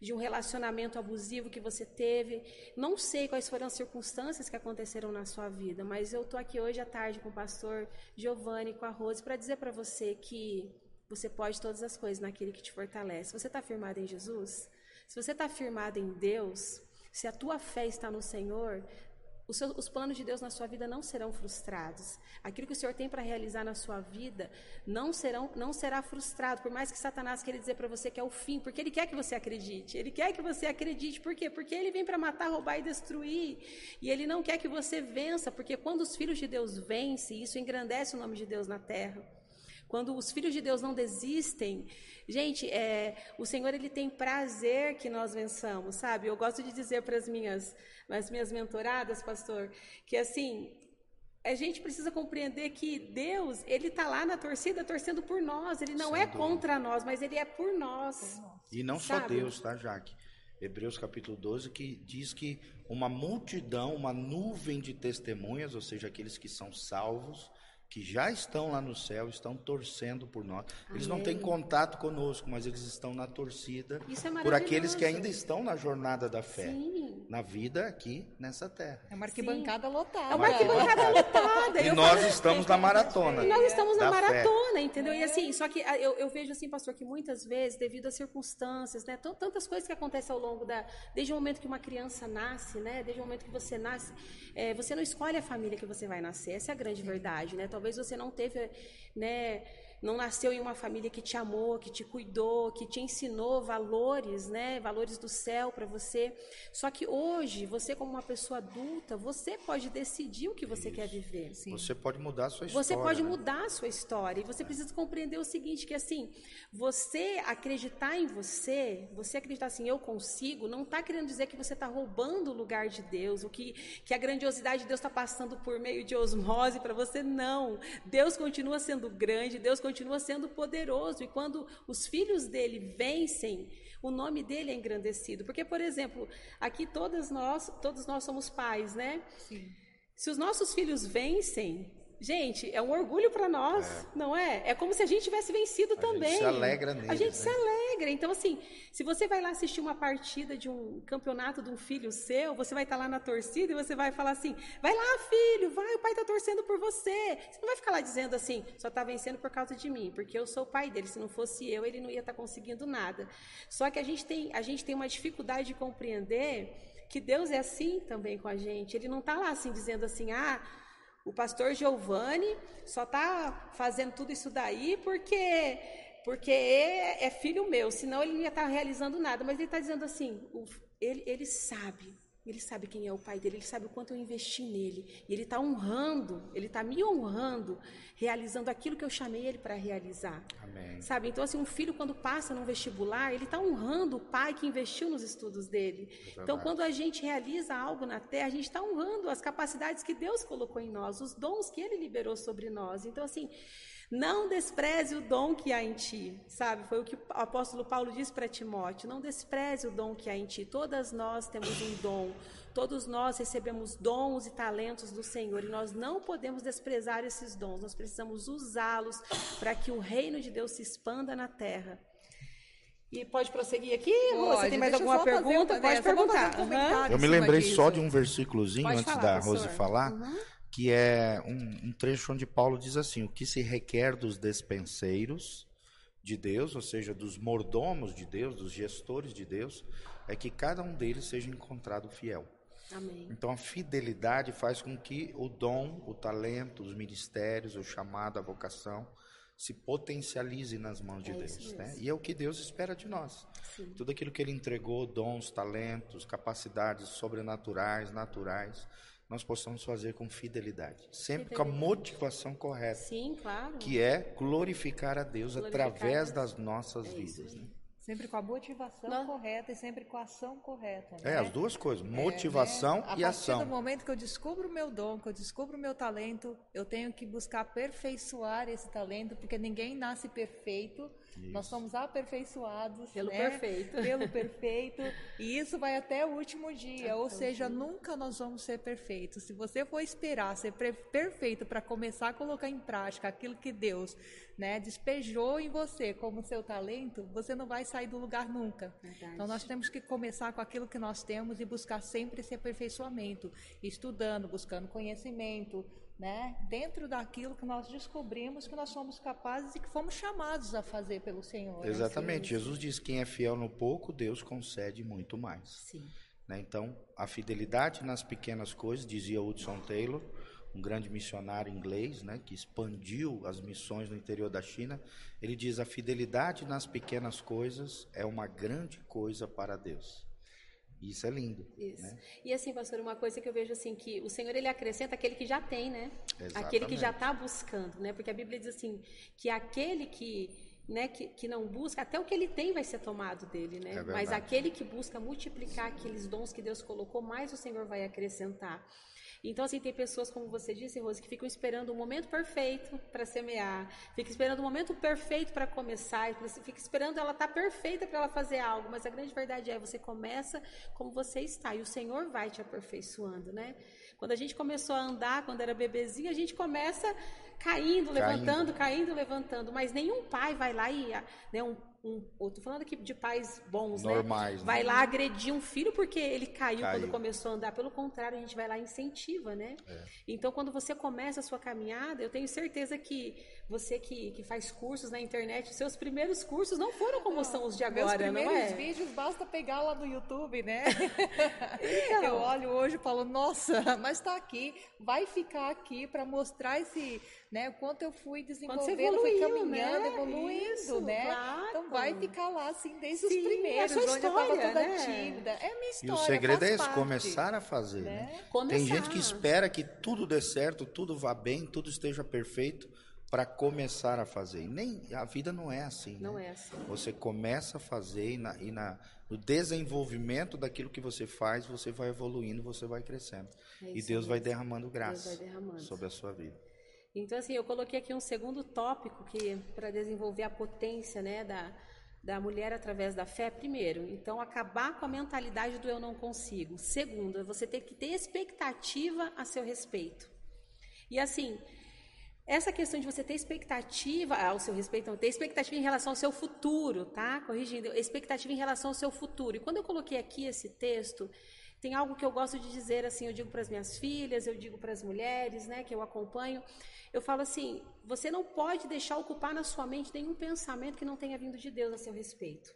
de um relacionamento abusivo que você teve. Não sei quais foram as circunstâncias que aconteceram na sua vida, mas eu estou aqui hoje à tarde com o pastor Giovanni, com a Rose, para dizer para você que você pode todas as coisas naquele que te fortalece. Você está firmado em Jesus? Se você está firmado em Deus, se a tua fé está no Senhor, os, seus, os, planos de Deus na sua vida não serão frustrados. Aquilo que o Senhor tem para realizar na sua vida não, serão, não será frustrado, por mais que Satanás queira dizer para você que é o fim, porque ele quer que você acredite. Ele quer que você acredite. Por quê? Porque ele vem para matar, roubar e destruir. E ele não quer que você vença, porque quando os filhos de Deus vencem, isso engrandece o nome de Deus na terra. Quando os filhos de Deus não desistem, gente, é, o Senhor ele tem prazer que nós vençamos, sabe? Eu gosto de dizer para as minhas, as minhas mentoradas, pastor, que assim, a gente precisa compreender que Deus, ele está lá na torcida torcendo por nós. Ele não Sem é dúvida. contra nós, mas ele é por nós. E não sabe? só Deus, tá, Jaque? Hebreus capítulo 12, que diz que uma multidão, uma nuvem de testemunhas, ou seja, aqueles que são salvos, que já estão lá no céu, estão torcendo por nós. Eles Amém. não têm contato conosco, mas eles estão na torcida é por aqueles que ainda estão na jornada da fé. Sim. Na vida aqui nessa terra. É uma arquibancada Sim. lotada. É uma arquibancada lotada. E nós estamos na maratona. E nós estamos na maratona, fé. entendeu? É. E assim, só que ah, eu, eu, vejo assim, pastor, que muitas vezes, devido às circunstâncias, né, tantas coisas que acontecem ao longo da. Desde o momento que uma criança nasce, né? Desde o momento que você nasce, é, você não escolhe a família que você vai nascer. Essa é a grande verdade, né? Talvez você não teve, né, não nasceu em uma família que te amou, que te cuidou, que te ensinou valores, né, valores do céu para você. Só que hoje, você como uma pessoa adulta, você pode decidir o que você Isso. quer viver. Sim. Você pode mudar a sua história. Você pode né? mudar a sua história. E você é. precisa compreender o seguinte, que assim, você acreditar em você, você acreditar assim, eu consigo, não está querendo dizer que você está roubando o lugar de Deus, o que, que a grandiosidade de Deus está passando por meio de osmose para você, não. Deus continua sendo grande, Deus continua continua sendo poderoso. E quando os filhos dele vencem, o nome dele é engrandecido. Porque, por exemplo, aqui todas nós, todos nós somos pais, né? Sim. Se os nossos filhos vencem, Gente, é um orgulho para nós, é. não é? É como se a gente tivesse vencido a também. A gente se alegra neles, A gente né? se alegra. Então, assim, se você vai lá assistir uma partida de um campeonato de um filho seu, você vai estar tá lá na torcida e você vai falar assim: vai lá, filho, vai, o pai está torcendo por você. Você não vai ficar lá dizendo assim, só está vencendo por causa de mim, porque eu sou o pai dele. Se não fosse eu, ele não ia estar tá conseguindo nada. Só que a gente tem, a gente tem uma dificuldade de compreender que Deus é assim também com a gente. Ele não está lá assim dizendo assim, ah o pastor Giovanni só está fazendo tudo isso daí porque porque é, é, filho meu, senão ele não ia estar tá realizando nada. Mas ele está dizendo assim, ele, ele sabe, ele sabe quem é o pai dele, ele sabe o quanto eu investi nele. E ele está honrando, ele está me honrando, realizando aquilo que eu chamei ele para realizar. Amém. Sabe? Então, assim, um filho, quando passa num vestibular, ele está honrando o pai que investiu nos estudos dele. É então, quando a gente realiza algo na terra, a gente está honrando as capacidades que Deus colocou em nós, os dons que ele liberou sobre nós. Então, assim. Não despreze o dom que há em ti, sabe? Foi o que o apóstolo Paulo disse para Timóteo. Não despreze o dom que há em ti. Todas nós temos um dom. Todos nós recebemos dons e talentos do Senhor e nós não podemos desprezar esses dons. Nós precisamos usá-los para que o reino de Deus se expanda na terra. E pode prosseguir aqui? Pode, Você tem mais alguma pergunta? pode perguntar. Um Eu me lembrei disso. só de um versículozinho pode antes falar, da Rose falar. Uhum que é um, um, trecho onde Paulo diz assim: o que se requer dos despenseiros de Deus, ou seja, dos mordomos de Deus, dos gestores de Deus, é que cada um deles seja encontrado fiel. Amém. Então a fidelidade faz com que o dom, o talento, os ministérios, o chamado, a vocação se potencialize nas mãos de é Deus, né? E é o que Deus espera de nós. Sim. Tudo aquilo que ele entregou, dons, talentos, capacidades sobrenaturais, naturais, nós possamos fazer com fidelidade, sempre fidelidade. com a motivação correta. Sim, claro. Que é glorificar a Deus glorificar através das nossas é vidas. Né? Sempre com a motivação Não. correta e sempre com a ação correta. Né? É, as duas coisas, motivação é, né? e ação. A partir do momento que eu descubro o meu dom, que eu descubro o meu talento, eu tenho que buscar aperfeiçoar esse talento, porque ninguém nasce perfeito. Isso. Nós somos aperfeiçoados pelo né? perfeito. Pelo perfeito. e isso vai até o último dia. Ou seja, nunca nós vamos ser perfeitos. Se você for esperar ser perfeito para começar a colocar em prática aquilo que Deus né, despejou em você como seu talento, você não vai sair do lugar nunca. Verdade. Então nós temos que começar com aquilo que nós temos e buscar sempre esse aperfeiçoamento, estudando, buscando conhecimento, né, dentro daquilo que nós descobrimos que nós somos capazes e que fomos chamados a fazer pelo Senhor. Né? Exatamente. Né? Jesus diz: quem é fiel no pouco, Deus concede muito mais. Sim. Né? Então, a fidelidade nas pequenas coisas, dizia Hudson Taylor, um grande missionário inglês, né, que expandiu as missões no interior da China. Ele diz: a fidelidade nas pequenas coisas é uma grande coisa para Deus. Isso é lindo. Isso. Né? E assim, pastor, uma coisa que eu vejo assim que o Senhor ele acrescenta aquele que já tem, né? Exatamente. Aquele que já está buscando, né? Porque a Bíblia diz assim que aquele que né, que, que não busca, até o que ele tem vai ser tomado dele, né? É Mas aquele que busca multiplicar aqueles dons que Deus colocou, mais o Senhor vai acrescentar. Então, assim, tem pessoas, como você disse, Rose, que ficam esperando o momento perfeito para semear, fica esperando o momento perfeito para começar, fica esperando ela estar tá perfeita para ela fazer algo, mas a grande verdade é, você começa como você está, e o Senhor vai te aperfeiçoando, né? Quando a gente começou a andar, quando era bebezinho, a gente começa caindo, levantando, caindo, caindo levantando, mas nenhum pai vai lá e, né, um um, eu tô falando aqui de pais bons, né? Normais, né? Vai lá agredir um filho porque ele caiu, caiu, quando começou a andar. Pelo contrário, a gente vai lá e incentiva, né? É. Então, quando você começa a sua caminhada, eu tenho certeza que você que, que faz cursos na internet, seus primeiros cursos não foram como não, são os de agora, não é? Os vídeos basta pegar lá no YouTube, né? Então, eu olho hoje e falo, nossa, mas está aqui, vai ficar aqui para mostrar esse, né, o quanto eu fui desenvolvendo, evoluiu, fui caminhando, né? evoluindo, Isso, né? Claro. Então vai ficar lá assim desde Sim, os primeiros, é onde história, eu estava toda né? tímida. É minha história. E o segredo é esse, parte, começar a fazer, né? né? Tem gente que espera que tudo dê certo, tudo vá bem, tudo esteja perfeito para começar a fazer. E nem a vida não é assim. Não né? é assim. Você começa a fazer e, na, e na, no desenvolvimento daquilo que você faz, você vai evoluindo, você vai crescendo. É e Deus vai derramando graça vai derramando. sobre a sua vida. Então, assim, eu coloquei aqui um segundo tópico que para desenvolver a potência né, da, da mulher através da fé, primeiro, então acabar com a mentalidade do eu não consigo. Segundo, você tem que ter expectativa a seu respeito. E assim, essa questão de você ter expectativa ao seu respeito, não, ter expectativa em relação ao seu futuro, tá? Corrigindo, expectativa em relação ao seu futuro. E quando eu coloquei aqui esse texto, tem algo que eu gosto de dizer assim, eu digo para as minhas filhas, eu digo para as mulheres, né, que eu acompanho, eu falo assim, você não pode deixar ocupar na sua mente nenhum pensamento que não tenha vindo de Deus a seu respeito.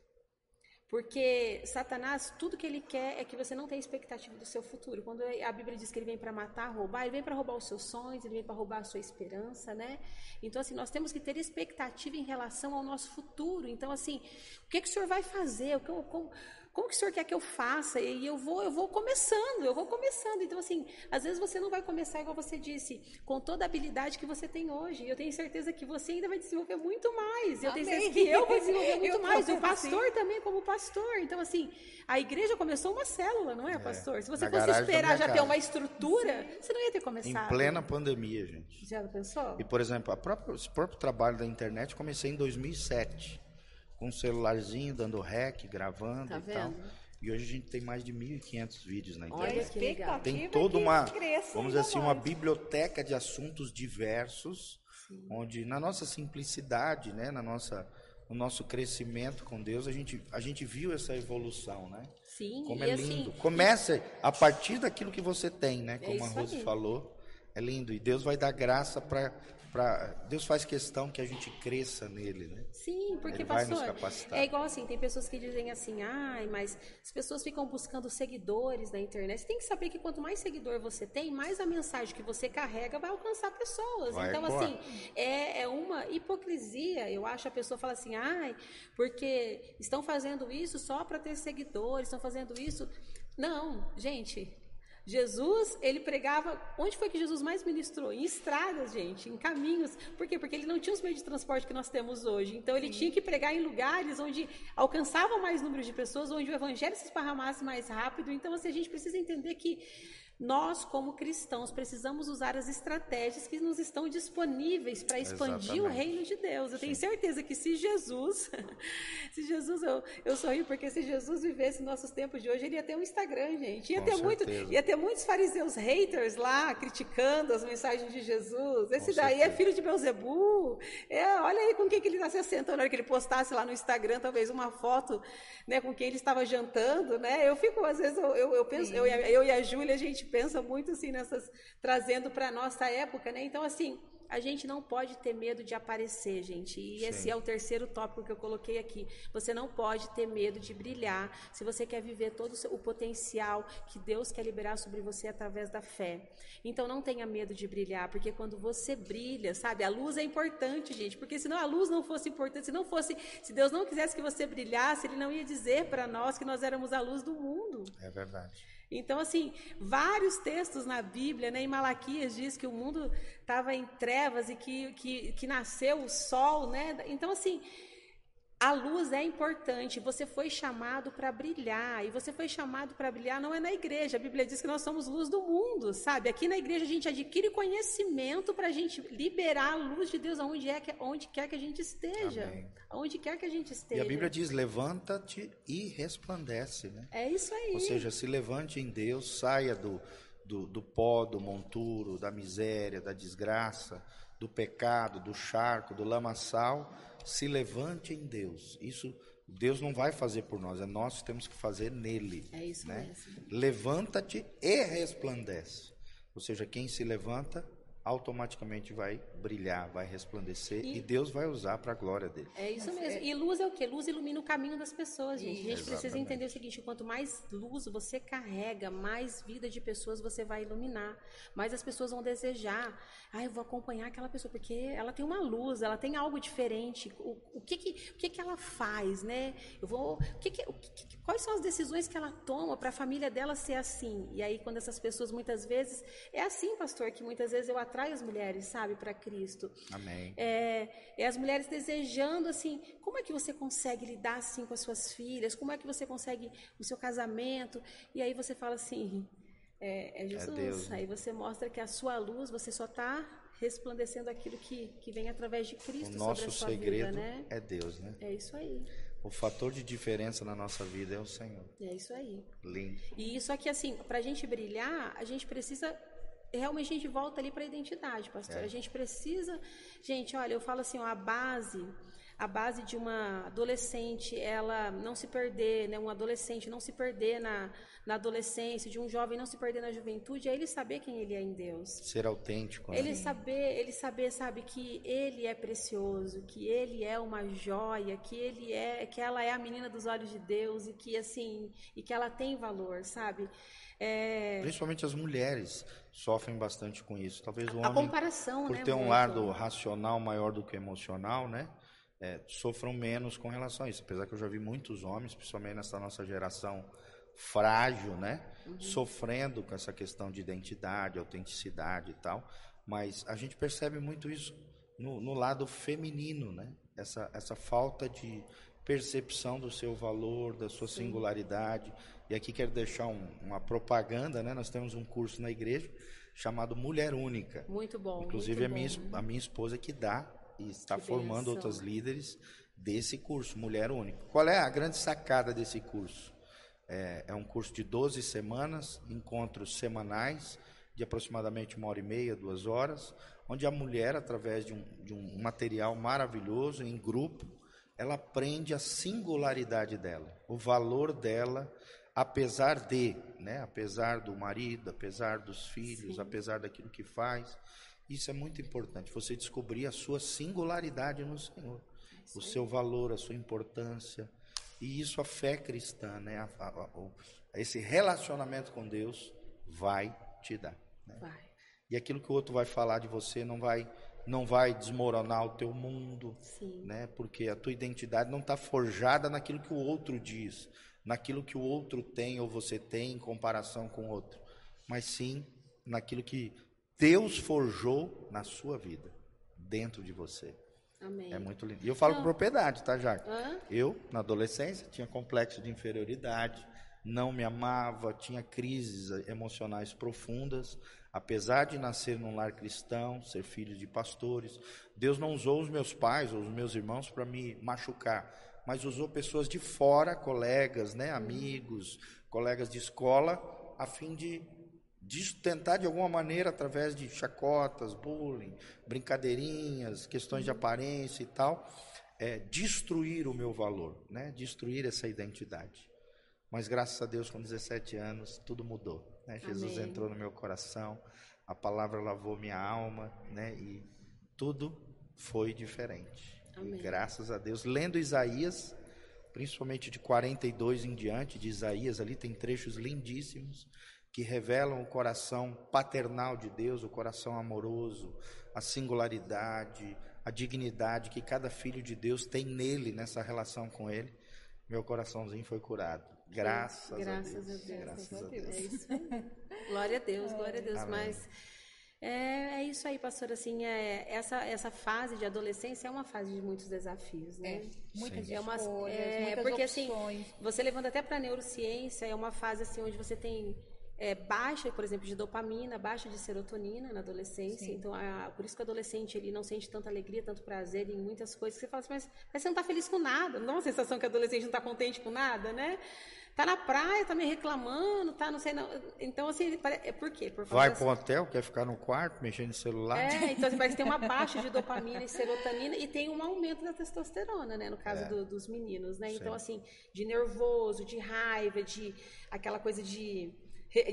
Porque Satanás, tudo que ele quer é que você não tenha expectativa do seu futuro. Quando a Bíblia diz que ele vem para matar, roubar, ele vem para roubar os seus sonhos, ele vem para roubar a sua esperança, né? Então, assim, nós temos que ter expectativa em relação ao nosso futuro. Então, assim, o que, que o senhor vai fazer? Como, como que o senhor quer que eu faça? E eu vou, eu vou começando, eu vou começando. Então, assim, às vezes você não vai começar, igual você disse, com toda a habilidade que você tem hoje. Eu tenho certeza que você ainda vai desenvolver muito mais. Eu Amém. tenho certeza que eu vou desenvolver muito mais. O pastor assim. também, como pastor. Então, assim, a igreja começou uma célula, não é, é pastor? Se você fosse esperar já casa. ter uma estrutura, Sim. você não ia ter começado. Em plena pandemia, gente. Já pensou? E, por exemplo, a própria, esse próprio trabalho da internet comecei em 2007 com um celularzinho dando rec, gravando tá e tal. E hoje a gente tem mais de 1.500 vídeos na internet. Olha. Tem toda uma, vamos dizer assim, uma biblioteca de assuntos diversos, Sim. onde na nossa simplicidade, né, na nossa no nosso crescimento com Deus, a gente, a gente viu essa evolução, né? Sim, Como é lindo. Assim, Comece a partir daquilo que você tem, né? Como é a Rose aí. falou. É lindo. E Deus vai dar graça para Pra, Deus faz questão que a gente cresça nele, né? Sim, porque, Ele pastor, é igual assim, tem pessoas que dizem assim, ai, mas as pessoas ficam buscando seguidores na internet. Você tem que saber que quanto mais seguidor você tem, mais a mensagem que você carrega vai alcançar pessoas. Vai então, assim, é, é uma hipocrisia, eu acho, a pessoa fala assim, ai, porque estão fazendo isso só para ter seguidores, estão fazendo isso. Não, gente, Jesus, ele pregava. Onde foi que Jesus mais ministrou? Em estradas, gente, em caminhos. Por quê? Porque ele não tinha os meios de transporte que nós temos hoje. Então, ele Sim. tinha que pregar em lugares onde alcançava mais número de pessoas, onde o evangelho se esparramasse mais rápido. Então, assim, a gente precisa entender que nós, como cristãos, precisamos usar as estratégias que nos estão disponíveis para expandir Exatamente. o reino de Deus. Eu Sim. tenho certeza que se Jesus, se Jesus, eu, eu sorri porque se Jesus vivesse nossos tempos de hoje, ele ia ter um Instagram, gente. Ia, ter, muito, ia ter muitos fariseus haters lá, criticando as mensagens de Jesus. Esse com daí é certeza. é filho de Beuzebu. É, olha aí com quem que ele está se assentando na hora que ele postasse lá no Instagram, talvez uma foto né, com quem ele estava jantando, né? Eu fico, às vezes, eu, eu, eu penso, eu, eu e a Júlia, a gente pensa muito assim nessas trazendo para nossa época, né? Então assim, a gente não pode ter medo de aparecer, gente. E Sim. esse é o terceiro tópico que eu coloquei aqui. Você não pode ter medo de brilhar se você quer viver todo o potencial que Deus quer liberar sobre você através da fé. Então não tenha medo de brilhar, porque quando você brilha, sabe? A luz é importante, gente, porque se não a luz não fosse importante, se não fosse, se Deus não quisesse que você brilhasse, ele não ia dizer para nós que nós éramos a luz do mundo. É verdade. Então, assim, vários textos na Bíblia, né, em Malaquias diz que o mundo estava em trevas e que, que, que nasceu o sol, né? Então, assim, a luz é importante, você foi chamado para brilhar, e você foi chamado para brilhar não é na igreja, a Bíblia diz que nós somos luz do mundo, sabe? Aqui na igreja a gente adquire conhecimento para a gente liberar a luz de Deus aonde, é que, onde quer que a gente esteja, Amém. aonde quer que a gente esteja. E a Bíblia diz, levanta-te e resplandece, né? É isso aí. Ou seja, se levante em Deus, saia do, do, do pó, do monturo, da miséria, da desgraça, do pecado, do charco, do lamaçal, se levante em Deus. Isso Deus não vai fazer por nós, é nós que temos que fazer nele. É isso né? mesmo. Levanta-te e resplandece. Ou seja, quem se levanta automaticamente vai brilhar, vai resplandecer e, e Deus vai usar para a glória dele. É isso mesmo. E luz é o que? Luz ilumina o caminho das pessoas, gente. A gente Exatamente. precisa entender o seguinte: quanto mais luz você carrega, mais vida de pessoas você vai iluminar. Mais as pessoas vão desejar. Ah, eu vou acompanhar aquela pessoa, porque ela tem uma luz, ela tem algo diferente. O, o que, que, o que, que ela faz, né? Eu vou. O que, que, o que, quais são as decisões que ela toma para a família dela ser assim? E aí, quando essas pessoas muitas vezes. É assim, pastor, que muitas vezes eu atrai as mulheres, sabe, para Cristo. Amém. É, é, as mulheres desejando assim, como é que você consegue lidar assim com as suas filhas? Como é que você consegue o seu casamento? E aí você fala assim, é, é Jesus. É Deus, né? Aí você mostra que a sua luz, você só está resplandecendo aquilo que, que vem através de Cristo o nosso sobre a sua segredo vida, né? É Deus, né? É isso aí. O fator de diferença na nossa vida é o Senhor. É isso aí. Lindo. E isso aqui, assim, para a gente brilhar, a gente precisa realmente a gente volta ali para a identidade, pastor. É. A gente precisa, gente, olha, eu falo assim, ó, a base, a base de uma adolescente, ela não se perder, né, um adolescente não se perder na, na adolescência, de um jovem não se perder na juventude, é ele saber quem ele é em Deus. Ser autêntico. Né? Ele saber, ele saber, sabe, que ele é precioso, que ele é uma joia, que ele é, que ela é a menina dos olhos de Deus e que assim, e que ela tem valor, sabe? É... Principalmente as mulheres sofrem bastante com isso. Talvez o homem, a comparação, por né, ter um lado racional maior do que emocional, né, é, sofram menos com relação a isso. Apesar que eu já vi muitos homens, principalmente nessa nossa geração frágil, né, uhum. sofrendo com essa questão de identidade, autenticidade e tal. Mas a gente percebe muito isso no, no lado feminino, né? Essa, essa falta de percepção do seu valor, da sua Sim. singularidade. E aqui quero deixar um, uma propaganda, né? Nós temos um curso na igreja chamado Mulher Única. Muito bom. Inclusive muito a, minha, bom. a minha esposa que dá e está que formando benção. outras líderes desse curso, Mulher Única. Qual é a grande sacada desse curso? É, é um curso de 12 semanas, encontros semanais, de aproximadamente uma hora e meia, duas horas, onde a mulher, através de um, de um material maravilhoso, em grupo, ela aprende a singularidade dela, o valor dela, apesar de, né, apesar do marido, apesar dos filhos, Sim. apesar daquilo que faz. Isso é muito importante, você descobrir a sua singularidade no Senhor, o seu valor, a sua importância. E isso a fé cristã, né, a, a, a, esse relacionamento com Deus vai te dar. Né? Vai. E aquilo que o outro vai falar de você não vai não vai desmoronar o teu mundo, Sim. né? Porque a tua identidade não está forjada naquilo que o outro diz, naquilo que o outro tem ou você tem em comparação com o outro, mas sim naquilo que Deus forjou na sua vida, dentro de você. Amém. É muito lindo. E eu falo com propriedade, tá, Jaque? Eu, na adolescência, tinha complexo de inferioridade, não me amava, tinha crises emocionais profundas, apesar de nascer num lar cristão, ser filho de pastores. Deus não usou os meus pais ou os meus irmãos para me machucar, mas usou pessoas de fora, colegas, né, amigos, colegas de escola, a fim de, de tentar de alguma maneira, através de chacotas, bullying, brincadeirinhas, questões de aparência e tal, é, destruir o meu valor, né, destruir essa identidade. Mas graças a Deus, com 17 anos, tudo mudou. Né? Jesus Amém. entrou no meu coração, a palavra lavou minha alma, né? E tudo foi diferente. Amém. Graças a Deus. Lendo Isaías, principalmente de 42 em diante, de Isaías, ali tem trechos lindíssimos que revelam o coração paternal de Deus, o coração amoroso, a singularidade, a dignidade que cada filho de Deus tem nele, nessa relação com ele. Meu coraçãozinho foi curado. Graças, Graças a Deus. A Deus. Graças a Deus. É isso. glória a Deus, glória a Deus. Amém. Mas É, é isso aí, pastor. Assim, é, essa, essa fase de adolescência é uma fase de muitos desafios, né? É, muitas Sim. é uma, escolhas, é, muitas porque opções. assim, você levando até para neurociência, é uma fase assim onde você tem é, baixa, por exemplo, de dopamina, baixa de serotonina na adolescência. Sim. Então, a, por isso que o adolescente ele não sente tanta alegria, tanto prazer em muitas coisas. Você fala assim, mas, mas você não está feliz com nada. Não dá uma sensação que o adolescente não está contente com nada, né? Tá na praia, tá me reclamando, tá não sei não. Então, assim, é por quê? Por Vai para um hotel, quer ficar no quarto, mexendo no celular. é, então assim, parece que tem uma baixa de dopamina e serotonina e tem um aumento da testosterona, né? No caso É. do- dos meninos, né? Então, Sim. assim, de nervoso, de raiva, de aquela coisa de,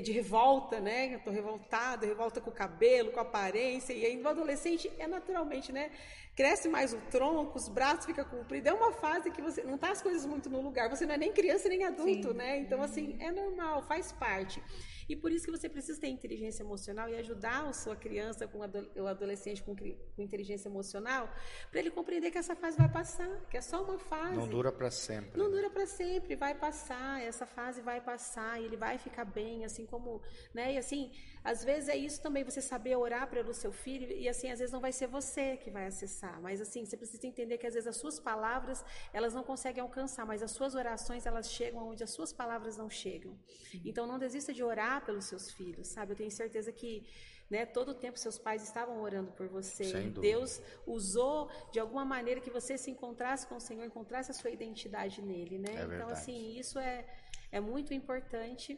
de revolta, né? Eu tô revoltado, revolta com o cabelo, com a aparência. E aí, no adolescente, é naturalmente, né? Cresce mais o tronco, os braços ficam compridos. É uma fase que você não tá as coisas muito no lugar. Você não é nem criança nem adulto, Sim. né? Então, assim, é normal, faz parte. E por isso que você precisa ter inteligência emocional e ajudar a sua criança, com o adolescente com, com inteligência emocional, para ele compreender que essa fase vai passar, que é só uma fase. Não dura para sempre. Não dura para sempre, vai passar, essa fase vai passar, e ele vai ficar bem, assim como, né? E assim, às vezes é isso também, você saber orar pelo seu filho, e assim, às vezes não vai ser você que vai acessar, mas assim, você precisa entender que às vezes as suas palavras, elas não conseguem alcançar, mas as suas orações, elas chegam onde as suas palavras não chegam. Então não desista de orar pelos seus filhos, sabe? Eu tenho certeza que né, todo o tempo seus pais estavam orando por você. Deus usou de alguma maneira que você se encontrasse com o Senhor, encontrasse a sua identidade nele, né? É então, assim, isso é, é muito importante,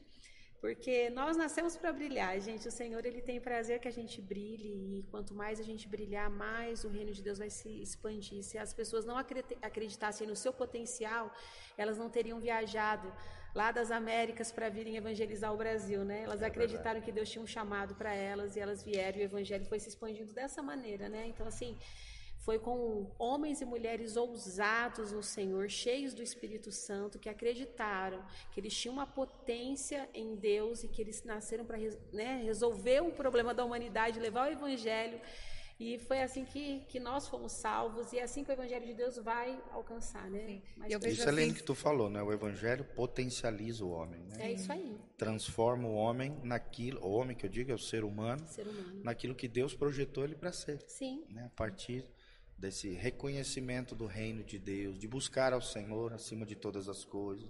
porque nós nascemos para brilhar, gente. O Senhor, ele tem prazer que a gente brilhe, e quanto mais a gente brilhar, mais o reino de Deus vai se expandir. Se as pessoas não acredi- acreditassem no seu potencial, elas não teriam viajado lá das Américas para virem evangelizar o Brasil, né? Elas É acreditaram que Deus tinha um chamado para elas e elas vieram e o evangelho foi se expandindo dessa maneira, né? Então, assim, foi com homens e mulheres ousados no Senhor, cheios do Espírito Santo, que acreditaram que eles tinham uma potência em Deus e que eles nasceram para né, resolver o problema da humanidade, levar o Evangelho. E foi assim que, que nós fomos salvos e é assim que o Evangelho de Deus vai alcançar, né? Sim. Mas eu tudo vejo Isso é lindo assim- que tu falou, né? O evangelho potencializa o homem, né? é isso aí, Transforma o homem naquilo, o homem que eu digo é o ser humano, ser humano. naquilo que Deus projetou ele para ser, Sim, né? A partir desse reconhecimento do reino de Deus, de buscar ao Senhor acima de todas as coisas,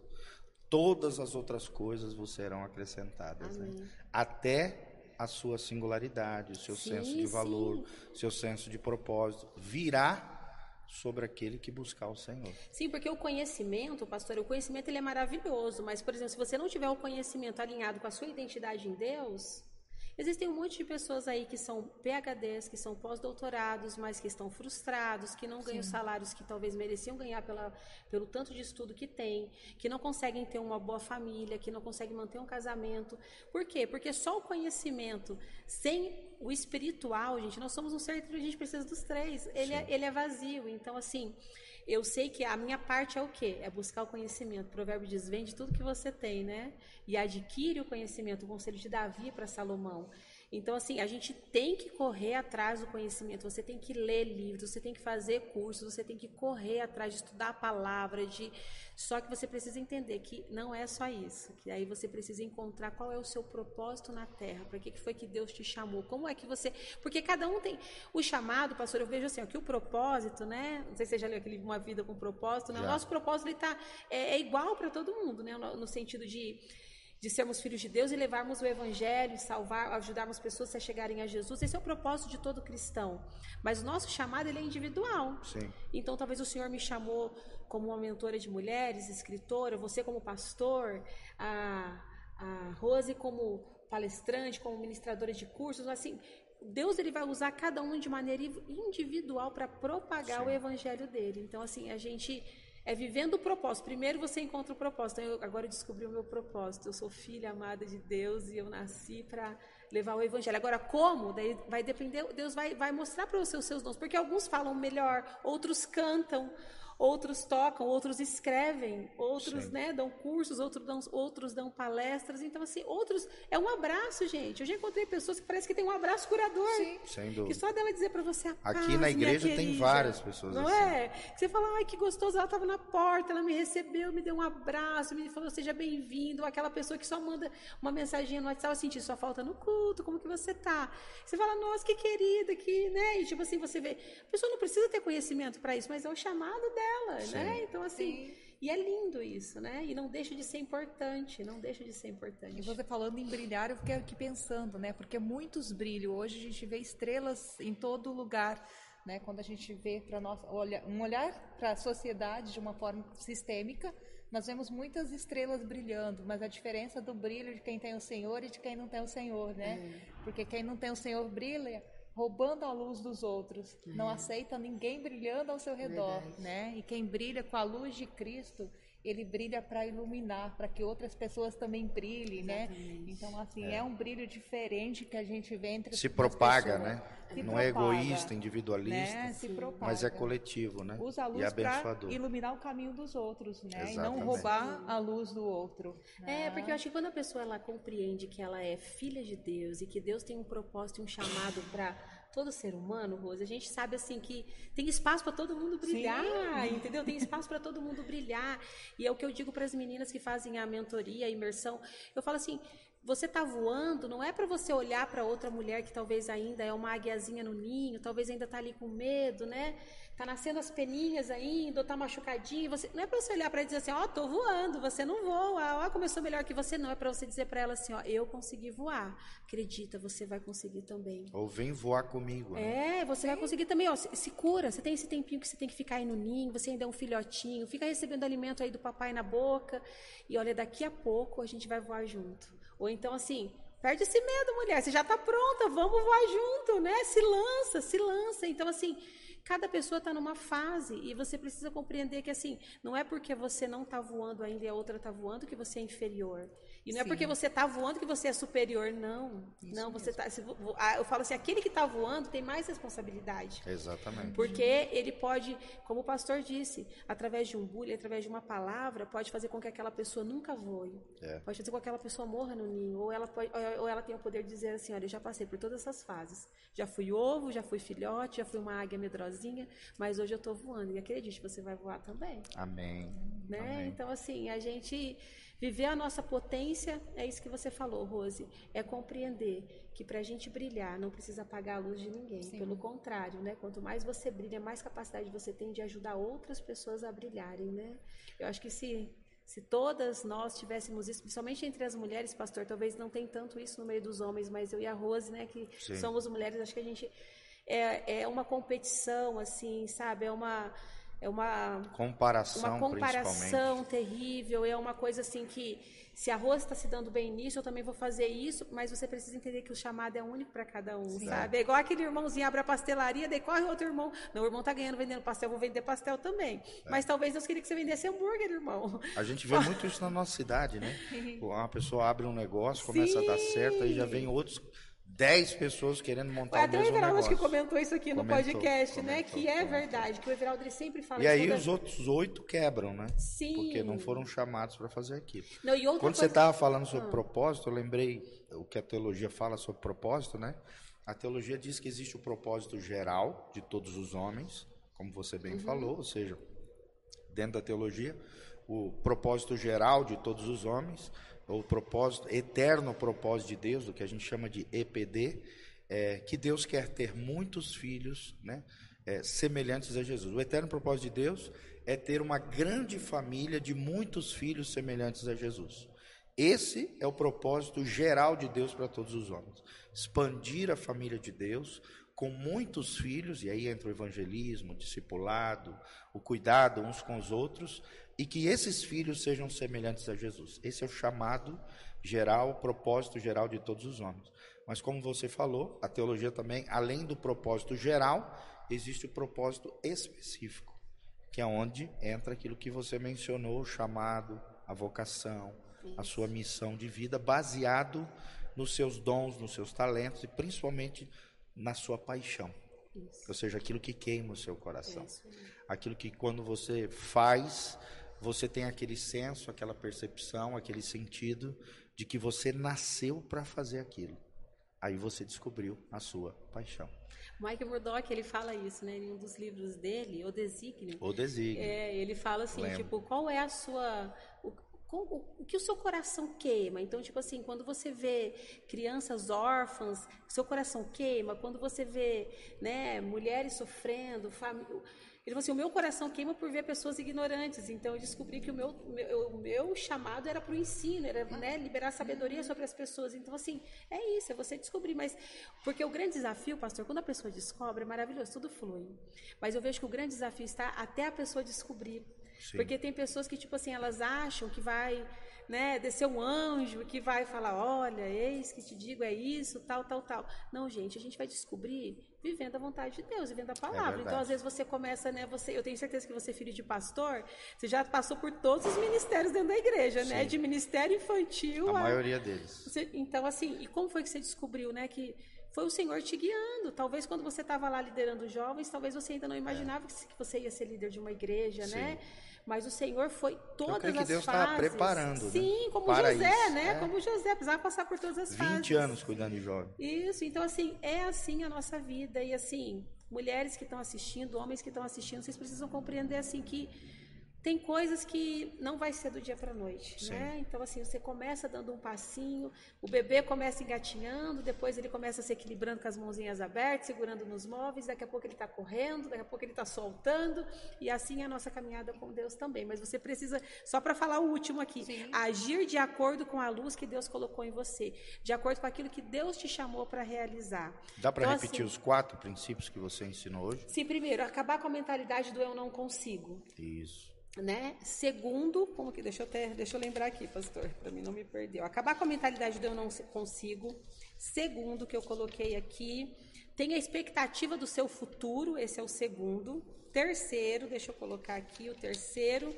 todas as outras coisas vos serão acrescentadas, né? Até a sua singularidade, o seu Sim, senso de valor, seu senso de propósito virá sobre aquele que buscar o Senhor. Sim, porque o conhecimento, pastor, o conhecimento ele é maravilhoso, mas, por exemplo, se você não tiver o conhecimento alinhado com a sua identidade em Deus, existem um monte de pessoas aí que são PHDs, que são pós-doutorados, mas que estão frustrados, que não ganham salários que talvez mereciam ganhar pela, pelo tanto de estudo que tem, que não conseguem ter uma boa família, que não conseguem manter um casamento. Por quê? Porque só o conhecimento sem o espiritual, gente, nós somos um ser que a gente precisa dos três. Ele é, ele é vazio. Então, assim, eu sei que a minha parte é o quê? É buscar o conhecimento. O provérbio diz: vende tudo que você tem, né? E adquire o conhecimento. O conselho de Davi para Salomão. Então, assim, a gente tem que correr atrás do conhecimento. Você tem que ler livros, você tem que fazer cursos, você tem que correr atrás de estudar a palavra, de. Só que você precisa entender que não é só isso. Que aí você precisa encontrar qual é o seu propósito na Terra. Para que que foi que Deus te chamou? Como é que você? Porque cada um tem o chamado, pastor. Eu vejo assim, ó, que o propósito, né? Não sei se você já leu aquele uma vida com propósito. Né? O nosso propósito ele tá é, é igual para todo mundo, né? No, no sentido de de sermos filhos de Deus e levarmos o evangelho, e salvar, ajudarmos pessoas a chegarem a Jesus. Esse é o propósito de todo cristão. Mas o nosso chamado ele é individual. Sim. Então, talvez o Senhor me chamou como uma mentora de mulheres, escritora, você como pastor, a, a Rose como palestrante, como ministradora de cursos, assim, Deus ele vai usar cada um de maneira individual para propagar Sim. o evangelho dele. Então, assim, a gente é vivendo o propósito. Primeiro você encontra o propósito. Então, eu agora descobri o meu propósito. Eu sou filha amada de Deus e eu nasci para levar o evangelho. Agora, como? Daí vai depender, Deus vai, vai mostrar para você os seus dons. Porque alguns falam melhor, outros cantam, outros tocam, outros escrevem, outros né, dão cursos, outros dão, outros dão palestras. Então, assim, outros. É um abraço, gente. Eu já encontrei pessoas que parece que tem um abraço curador. Sim. Sem dúvida. Que só dela dizer para você a Aqui paz, na igreja tem várias pessoas não assim. Não é? Você fala, ai, que gostoso, ela estava na porta, ela me recebeu, me deu um abraço, me falou, seja bem-vindo. Aquela pessoa que só manda uma mensagem no WhatsApp, assim, só falta no culto, como que você tá? Você fala, nossa, que querida, que, né? E tipo assim, você vê, a pessoa não precisa ter conhecimento para isso, mas é o chamado dela, Sim. né? Então, assim. Sim. E é lindo isso, né? E não deixa de ser importante, não deixa de ser importante. E você falando em brilhar, eu fiquei aqui pensando, né? Porque muitos brilham. Hoje a gente vê estrelas em todo lugar, né? Quando a gente vê para nós um olhar para a sociedade de uma forma sistêmica, nós vemos muitas estrelas brilhando, mas a diferença do brilho de quem tem o Senhor e de quem não tem o Senhor, né? É. Porque quem não tem o Senhor brilha roubando a luz dos outros, é. não aceita ninguém brilhando ao seu redor, Verdade. né? E quem brilha com a luz de Cristo, ele brilha para iluminar, para que outras pessoas também brilhem, né? Exatamente. né? Então, assim, é. é. um brilho diferente que a gente vê entre Se propaga, pessoas. né? Se não é propaga, é egoísta, individualista, né? mas é coletivo, né? Usa a luz para iluminar o caminho dos outros, né? Exatamente. E não roubar a luz do outro. Né? É, porque eu acho que quando a pessoa ela compreende que ela é filha de Deus e que Deus tem um propósito e um chamado para todo ser humano, Rose, a gente sabe assim que tem espaço para todo mundo brilhar, Sim. entendeu? Tem espaço para todo mundo brilhar. E é o que eu digo para as meninas que fazem a mentoria, a imersão. Eu falo assim, você está voando, não é para você olhar para outra mulher que talvez ainda é uma águiazinha no ninho, talvez ainda está ali com medo, né? Tá nascendo as peninhas ainda, ou tá machucadinho. Você, não é para você olhar para ela e dizer assim, ó, oh, tô voando, você não voa, ó, começou melhor que você. Não, é para você dizer para ela assim, ó, eu consegui voar. Acredita, você vai conseguir também. Ou vem voar comigo. Né? É, você vai conseguir também, ó, se, se, cura. Você tem esse tempinho que você tem que ficar aí no ninho, você ainda é um filhotinho, fica recebendo alimento aí do papai na boca. E olha, daqui a pouco a gente vai voar junto. Ou então assim, Perde esse medo, mulher. Você já está pronta, vamos voar junto, né? Se lança, se lança. Então, assim, Cada pessoa está numa fase e você precisa compreender que assim, não é porque você não está voando ainda e a outra está voando que você é inferior. E não Sim. é porque você está voando que você é superior, não. Isso não, você está. Eu falo assim, aquele que está voando tem mais responsabilidade. Exatamente. Porque ele pode, como o pastor disse, através de um bullying, através de uma palavra, pode fazer com que aquela pessoa nunca voe. É. Pode fazer com que aquela pessoa morra no ninho. Ou ela, pode, ou ela tem o poder de dizer assim, olha, eu já passei por todas essas fases. Já fui ovo, já fui filhote, já fui uma águia medrosinha, mas hoje eu estou voando. E acredite, você vai voar também. Amém. Né? Amém. Então, assim, a gente Viver a nossa potência é isso que você falou, Rose. É compreender que para a gente brilhar não precisa apagar a luz de ninguém. Sim. Pelo contrário, né? Quanto mais você brilha, mais capacidade você tem de ajudar outras pessoas a brilharem, né? Eu acho que se se todas nós tivéssemos isso, principalmente entre as mulheres, pastor, talvez não tem tanto isso no meio dos homens, mas eu e a Rose, né, que Sim. somos mulheres, acho que a gente é, é uma competição, assim, sabe? É uma é uma comparação, uma comparação terrível, é uma coisa assim que se a Rosa está se dando bem nisso, eu também vou fazer isso, mas você precisa entender que o chamado é único para cada um, Sim. sabe? É igual aquele irmãozinho abre a pastelaria, daí corre outro irmão, não, o irmão tá ganhando vendendo pastel, vou vender pastel também. É. Mas talvez Deus queria que você vendesse hambúrguer, irmão. A gente vê muito isso na nossa cidade, né? Uma pessoa abre um negócio, começa Sim. a dar certo, aí já vem outros 10 pessoas querendo montar Até o mesmo Everaldo negócio. que comentou isso aqui comentou, no podcast, né? comentou, né? Que é comentou. verdade, que o Everaldo ele sempre fala E aí os outros oito quebram, né? Sim. Porque não foram chamados para fazer aquilo. Não, Quando coisa... você estava falando sobre ah. propósito, eu lembrei o que a teologia fala sobre propósito, né? A teologia diz que existe o propósito geral de todos os homens, como você bem uhum. falou, ou seja, dentro da teologia, o propósito geral de todos os homens o propósito, eterno propósito de Deus, o que a gente chama de EPD, é, que Deus quer ter muitos filhos né, é, semelhantes a Jesus. O eterno propósito de Deus é ter uma grande família de muitos filhos semelhantes a Jesus. Esse é o propósito geral de Deus para todos os homens. Expandir a família de Deus com muitos filhos, e aí entra o evangelismo, o discipulado, o cuidado uns com os outros, e que esses filhos sejam semelhantes a Jesus. Esse é o chamado geral, o propósito geral de todos os homens. Mas como você falou, a teologia também, além do propósito geral, existe o propósito específico, que é onde entra aquilo que você mencionou, o chamado, a vocação, a sua missão de vida, baseado nos seus dons, nos seus talentos e principalmente na sua paixão. Isso. Ou seja, aquilo que queima o seu coração. Aquilo que quando você faz, você tem aquele senso, aquela percepção, aquele sentido de que você nasceu para fazer aquilo. Aí você descobriu a sua paixão. Mike Murdock, ele fala isso, né? Em um dos livros dele, O Desígnio. O Desígnio. É, ele fala assim, Lembro. tipo, qual é a sua... O, o, o, que o seu coração queima? Então, tipo assim, quando você vê crianças órfãs, seu coração queima. Quando você vê, né, mulheres sofrendo, família ele falou assim: o meu coração queima por ver pessoas ignorantes. Então eu descobri que o meu, meu o meu chamado era para o ensino, era né, liberar sabedoria sobre as pessoas. Então, assim, é isso, é você descobrir. Mas, porque o grande desafio, pastor, quando a pessoa descobre, é maravilhoso, tudo flui. Mas eu vejo que o grande desafio está até a pessoa descobrir. Sim. Porque tem pessoas que, tipo assim, elas acham que vai né, descer um anjo que vai falar, olha, eis que te digo é isso, tal, tal, tal. Não, gente, a gente vai descobrir vivendo a vontade de Deus, vivendo a é palavra. É então, às vezes você começa, né, você, eu tenho certeza que você é filho de pastor, você já passou por todos os ministérios dentro da igreja, né, Sim. né, de ministério infantil. A, a maioria deles. Você, então, assim, e como foi que você descobriu, né, que foi o Senhor te guiando. Talvez quando você estava lá liderando jovens, talvez você ainda não imaginava é. que você ia ser líder de uma igreja, Sim. né? Mas o Senhor foi todas Eu que as Deus fases. preparando. Né? Sim, né? como Para José, isso. né? É. Como José, precisava passar por todas as 20 fases. 20 anos cuidando de jovem. Isso, então assim, é assim a nossa vida. E assim, mulheres que estão assistindo, homens que estão assistindo, vocês precisam compreender assim que tem coisas que não vai ser do dia para a noite, né? Então assim, você começa dando um passinho, o bebê começa engatinhando, depois ele começa se equilibrando com as mãozinhas abertas, segurando nos móveis, daqui a pouco ele está correndo, daqui a pouco ele está soltando, e assim é a nossa caminhada com Deus também. Mas você precisa, só para falar o último aqui, Sim. agir de acordo com a luz que Deus colocou em você, de acordo com aquilo que Deus te chamou para realizar. Dá para então, repetir assim, os quatro princípios que você ensinou hoje? Sim, primeiro, acabar com a mentalidade do eu não consigo. Isso né? Segundo, como que deixa eu até, deixa eu lembrar aqui, pastor, para mim não me perdeu. Acabar com a mentalidade de eu não consigo. Segundo, que eu coloquei aqui, tenha a expectativa do seu futuro, esse é o segundo. Terceiro, deixa eu colocar aqui o terceiro,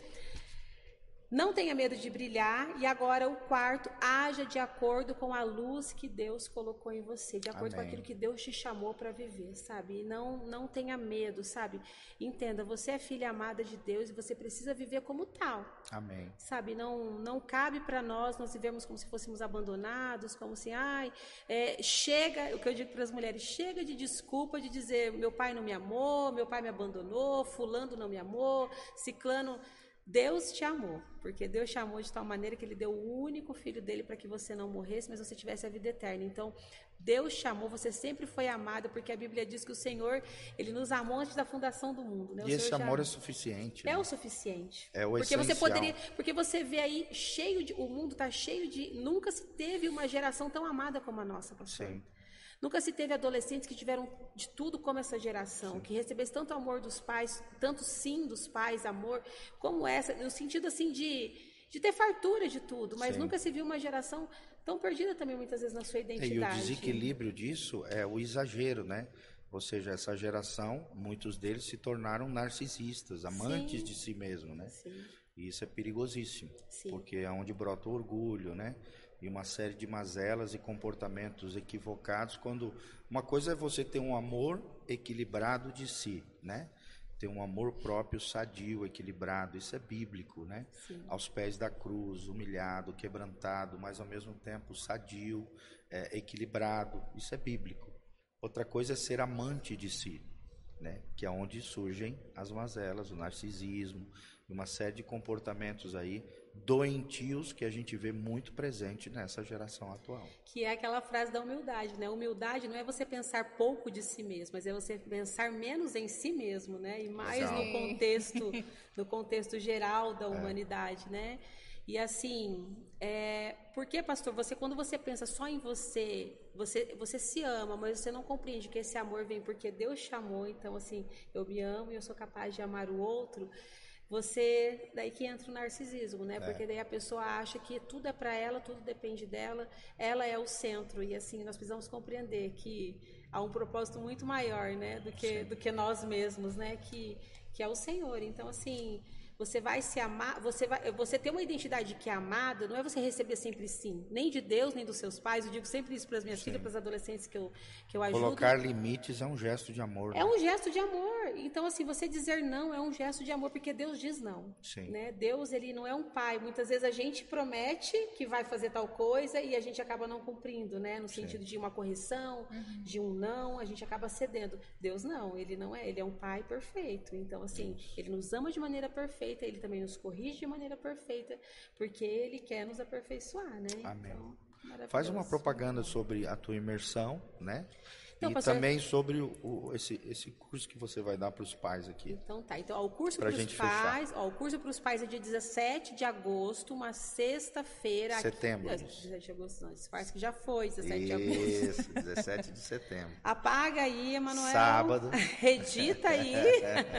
não tenha medo de brilhar. E agora o quarto, haja de acordo com a luz que Deus colocou em você, de acordo Amém. com aquilo que Deus te chamou para viver, sabe? E não, não tenha medo, sabe? Entenda, você é filha amada de Deus e você precisa viver como tal. Amém. Sabe? Não, não cabe para nós nós vivemos como se fôssemos abandonados, como assim, ai, é, chega, o que eu digo para as mulheres, chega de desculpa de dizer meu pai não me amou, meu pai me abandonou, fulano não me amou, ciclano Deus te amou, porque Deus te amou de tal maneira que Ele deu o único filho dele para que você não morresse, mas você tivesse a vida eterna. Então, Deus te amou, você sempre foi amada, porque a Bíblia diz que o Senhor, Ele nos amou antes da fundação do mundo. Né? e esse amor é suficiente. É né? o suficiente. É o porque essencial. você poderia, Porque você vê aí, cheio de. O mundo está cheio de. Nunca se teve uma geração tão amada como a nossa, pastor. Sim. Nunca se teve adolescentes que tiveram de tudo como essa geração, sim. que recebesse tanto amor dos pais, tanto sim dos pais, amor, como essa, no sentido assim de, de ter fartura de tudo, mas sim. nunca se viu uma geração tão perdida também muitas vezes na sua identidade. E o desequilíbrio disso é o exagero, né? Ou seja, essa geração, muitos deles se tornaram narcisistas, amantes sim. de si mesmo, né? Sim. E isso é perigosíssimo, Sim. porque é onde brota o orgulho, né? E uma série de mazelas e comportamentos equivocados quando uma coisa é você ter um amor equilibrado de si, né? Ter um amor próprio sadio, equilibrado, isso é bíblico, né? Sim. Aos pés da cruz, humilhado, quebrantado, mas ao mesmo tempo sadio, é, equilibrado, isso é bíblico. Outra coisa é ser amante de si, né? Que é onde surgem as mazelas, o narcisismo, uma série de comportamentos aí doentios que a gente vê muito presente nessa geração atual. Que é aquela frase da humildade, né? Humildade não é você pensar pouco de si mesmo, mas é você pensar menos em si mesmo, né? E mais Exato. no contexto, no contexto geral da é. humanidade, é. né? E assim, é, porque, pastor, você quando você pensa só em você, você, você se ama, mas você não compreende que esse amor vem porque Deus chamou. Então, assim, eu me amo e eu sou capaz de amar o outro você daí que entra o narcisismo, né? É. Porque daí a pessoa acha que tudo é para ela, tudo depende dela, ela é o centro e assim nós precisamos compreender que há um propósito muito maior, né, do que Sim. do que nós mesmos, né? Que que é o Senhor. Então assim, você vai se amar, você vai, você ter uma identidade que é amada, não é você receber sempre sim, nem de Deus, nem dos seus pais. Eu digo sempre isso para as minhas sim. filhas, para os adolescentes que eu, que eu ajudo. Colocar limites é um gesto de amor. É né? um gesto de amor. Então, assim, você dizer não é um gesto de amor, porque Deus diz não. Sim. Né? Deus, ele não é um pai. Muitas vezes a gente promete que vai fazer tal coisa e a gente acaba não cumprindo, né? No sentido Sim. de uma correção, uhum. de um não, a gente acaba cedendo. Deus não, ele não é, ele é um pai perfeito. Então, assim, ele nos ama de maneira perfeita perfeita, ele também nos corrige de maneira perfeita, porque ele quer nos aperfeiçoar, né? Amém. Então, Faz uma propaganda sobre a tua imersão, né? Então, e pastor, também sobre o, o, esse, esse curso que você vai dar para os pais aqui. Então tá. Então, ó, o curso para os pais, ó, o curso para os pais é dia 17 de agosto, uma sexta-feira. Setembro. Aqui, 17 de agosto, não, parece que já foi, 17 de agosto. Isso, 17 de setembro. Apaga aí, Emanuel. Sábado. Redita aí.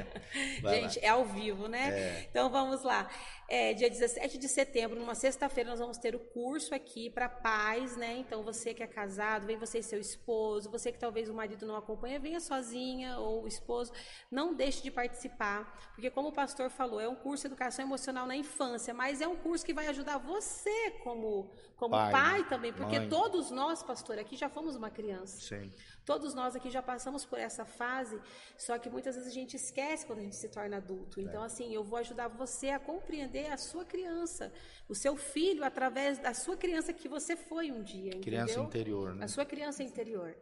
Gente, é ao vivo, né? É. Então vamos lá. É, dia 17 de setembro, numa sexta-feira, nós vamos ter o curso aqui para pais, né? Então, você que é casado, vem você e seu esposo, você que talvez o marido não acompanha, venha sozinha ou o esposo, não deixe de participar, porque como o pastor falou, é um curso de educação emocional na infância, mas é um curso que vai ajudar você como, como pai, pai também, porque mãe. todos nós, pastor, aqui já fomos uma criança. Sim. Todos nós aqui já passamos por essa fase, só que muitas vezes a gente esquece quando a gente se torna adulto. É. Então, assim, eu vou ajudar você a compreender a sua criança, o seu filho, através da sua criança que você foi um dia. Criança entendeu? interior, né? A sua criança interior.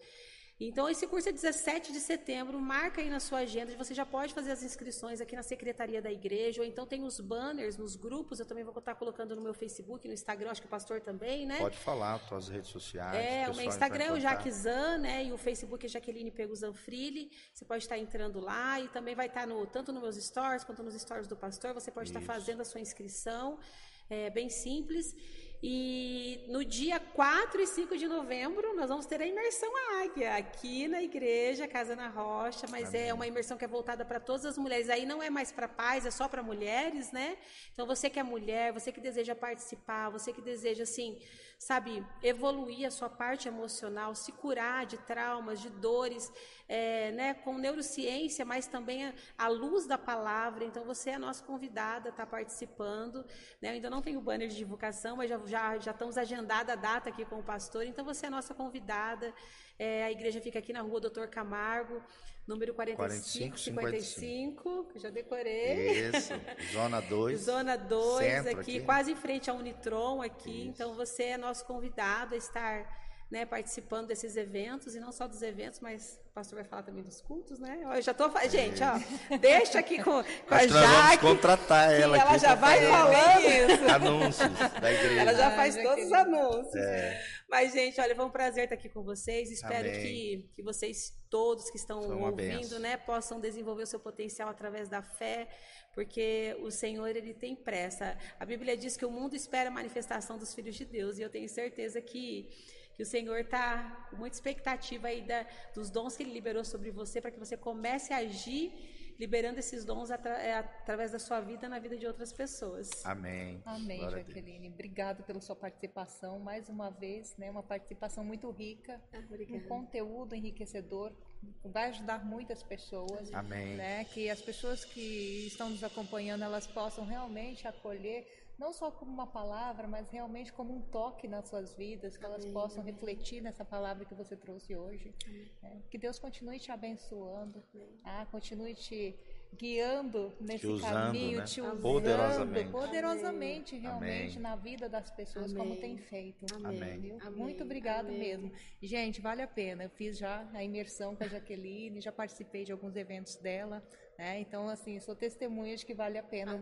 Então, esse curso é 17 de setembro, marca aí na sua agenda, você já pode fazer as inscrições aqui na secretaria da igreja, ou então tem os banners nos grupos, eu também vou estar colocando no meu Facebook, no Instagram, acho que o pastor também, né? Pode falar, suas redes sociais. É, o meu Instagram é o Jaquezan, né, e o Facebook é Jaqueline Peguzanfrilli, você pode estar entrando lá, e também vai estar no, tanto nos meus stories, quanto nos stories do pastor, você pode Isso. estar fazendo a sua inscrição, é bem simples. E no dia 4 e 5 de novembro, nós vamos ter a imersão Águia aqui na igreja Casa na Rocha, mas Amém. é uma imersão que é voltada para todas as mulheres. Aí não é mais para pais, é só para mulheres, né? Então você que é mulher, você que deseja participar, você que deseja assim, sabe, evoluir a sua parte emocional, se curar de traumas, de dores, é, né, com neurociência, mas também à luz da palavra. Então, você é a nossa convidada, está participando. Né? Eu ainda não tenho banner de divulgação, mas já, já, já estamos agendada a data aqui com o pastor. Então, você é a nossa convidada. É, a igreja fica aqui na rua Doutor Camargo, número 45, 55, 55 que já decorei. Isso, Zona 2. Zona 2, aqui, aqui, quase em frente à Unitron aqui. Isso. Então, você é nosso convidado a estar né, participando desses eventos, e não só dos eventos, mas o pastor vai falar também dos cultos, né? Eu já tô gente, ó, deixa aqui com, com a Jaque. vamos contratar ela Ela já vai falando isso. Anúncios da igreja. Ela já faz ah, todos os anúncios. É. Mas, gente, olha, foi um prazer estar aqui com vocês. Espero que, que vocês todos que estão ouvindo, né, possam desenvolver o seu potencial através da fé, porque o Senhor ele tem pressa. A Bíblia diz que o mundo espera a manifestação dos filhos de Deus, e eu tenho certeza que que o Senhor está com muita expectativa aí da, dos dons que Ele liberou sobre você, para que você comece a agir liberando esses dons atra, é, através da sua vida na vida de outras pessoas. Amém. Amém, Glória Jaqueline. Obrigado pela sua participação mais uma vez, né? Uma participação muito rica, ah, um conteúdo enriquecedor, vai ajudar muitas pessoas. Amém. Né? Que as pessoas que estão nos acompanhando elas possam realmente acolher não só como uma palavra, mas realmente como um toque nas suas vidas, que elas possam refletir nessa palavra que você trouxe hoje. Né? Que Deus continue te abençoando, ah, continue te guiando nesse te usando, caminho, né? te usando poderosamente, poderosamente realmente Amém. na vida das pessoas, Amém. como tem feito. Amém. Muito obrigado mesmo. Gente, vale a pena. Eu fiz já a imersão com a Jaqueline, já participei de alguns eventos dela. Né? Então, assim, sou testemunha de que vale a pena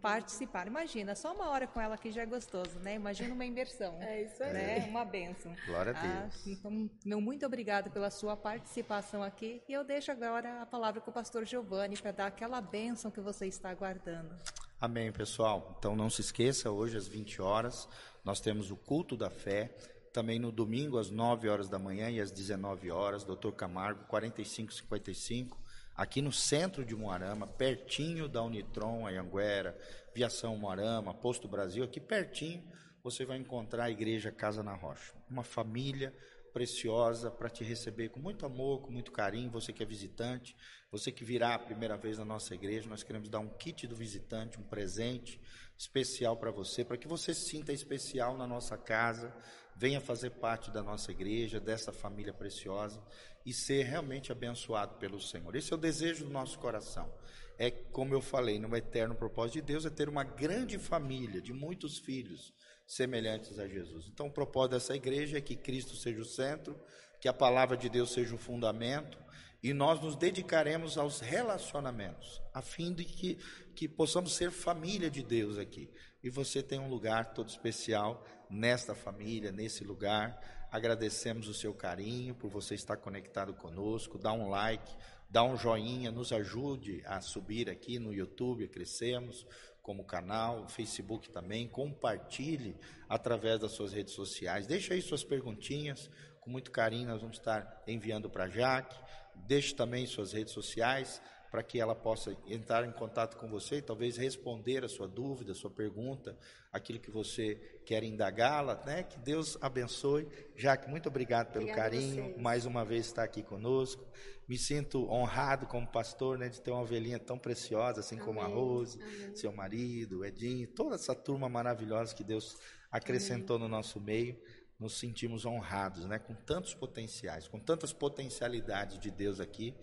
participar. Imagina, só uma hora com ela aqui já é gostoso, né? Imagina uma imersão. É isso aí. Né? Uma benção. Glória a ah, Deus. Ah, então, meu muito obrigada pela sua participação aqui. E eu deixo agora a palavra com o pastor Giovanni para dar aquela bênção que você está aguardando. Amém, pessoal. Então, não se esqueça, hoje às 20 horas, nós temos o culto da fé. Também no domingo, às 9 horas da manhã e às 19 horas, Doutor Camargo, 4555 aqui no centro de Moarama, pertinho da Unitron, Anhanguera, Viação Moarama, Posto Brasil, aqui pertinho, você vai encontrar a Igreja Casa na Rocha. Uma família preciosa para te receber com muito amor, com muito carinho. Você que é visitante, você que virá a primeira vez na nossa igreja, nós queremos dar um kit do visitante, um presente especial para você, para que você se sinta especial na nossa casa, venha fazer parte da nossa igreja, dessa família preciosa e ser realmente abençoado pelo Senhor. Esse é o desejo do nosso coração. É, como eu falei, no eterno propósito de Deus, é ter uma grande família de muitos filhos semelhantes a Jesus. Então, o propósito dessa igreja é que Cristo seja o centro, que a palavra de Deus seja o fundamento, e nós nos dedicaremos aos relacionamentos, a fim de que, que possamos ser família de Deus aqui. E você tem um lugar todo especial nesta família, nesse lugar. Agradecemos o seu carinho por você estar conectado conosco. Dá um like, dá um joinha, nos ajude a subir aqui no YouTube, a crescermos como canal, Facebook também, compartilhe através das suas redes sociais. Deixe aí suas perguntinhas, com muito carinho nós vamos estar enviando para Jaque. Deixe também suas redes sociais para que ela possa entrar em contato com você e talvez responder a sua dúvida, a sua pergunta, aquilo que você quer indagá-la, né? Que Deus abençoe. Jaque, muito obrigado pelo Obrigada carinho, mais uma vez estar aqui conosco. Me sinto honrado como pastor, né, de ter uma ovelhinha tão preciosa, assim Amém. como a Rose, Amém. seu marido, Edinho, toda essa turma maravilhosa que Deus acrescentou Amém. no nosso meio. Nos sentimos honrados, né, com tantos potenciais, com tantas potencialidades de Deus aqui.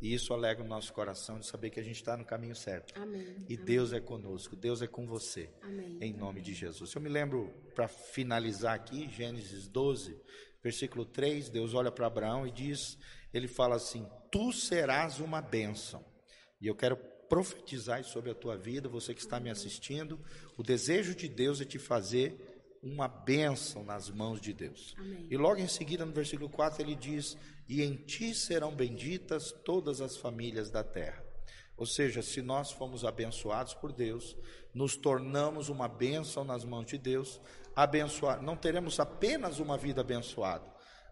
E isso alegra o nosso coração de saber que a gente está no caminho certo. Amém. E Amém. Deus é conosco, Deus é com você. Amém. Em nome de Jesus. Eu me lembro, para finalizar aqui, Gênesis 12, versículo 3, Deus olha para Abraão e diz: Ele fala assim: Tu serás uma bênção. E eu quero profetizar sobre a tua vida, você que está me assistindo. O desejo de Deus é te fazer uma bênção nas mãos de Deus. Amém. E logo em seguida, no versículo 4, ele diz: E em ti serão benditas todas as famílias da terra. Ou seja, se nós fomos abençoados por Deus, nos tornamos uma bênção nas mãos de Deus, abençoar, não teremos apenas uma vida abençoada,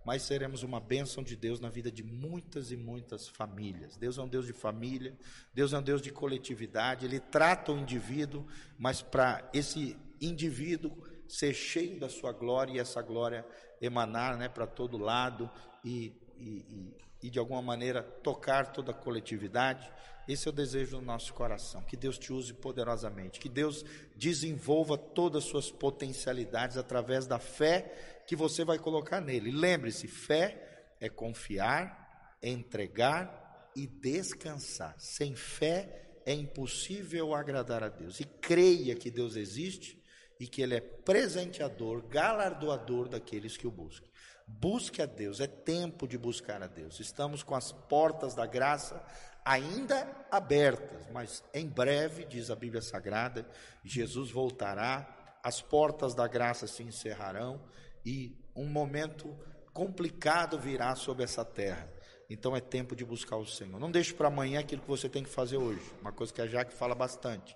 mas seremos uma bênção de Deus na vida de muitas e muitas famílias. Deus é um Deus de família, Deus é um Deus de coletividade, Ele trata o indivíduo, mas para esse indivíduo ser cheio da sua glória e essa glória emanar né, para todo lado e, e, e, de alguma maneira tocar toda a coletividade. Esse é o desejo do nosso coração. Que Deus te use poderosamente. Que Deus desenvolva todas as suas potencialidades através da fé que você vai colocar nele. Lembre-se: fé é confiar, é entregar e descansar. Sem fé é impossível agradar a Deus. E creia que Deus existe e que Ele é presenteador, galardoador daqueles que o buscam. Busque a Deus, é tempo de buscar a Deus. Estamos com as portas da graça ainda abertas, mas em breve, diz a Bíblia Sagrada, Jesus voltará, as portas da graça se encerrarão e um momento complicado virá sobre essa terra. Então é tempo de buscar o Senhor. Não deixe para amanhã aquilo que você tem que fazer hoje. Uma coisa que a Jaque fala bastante.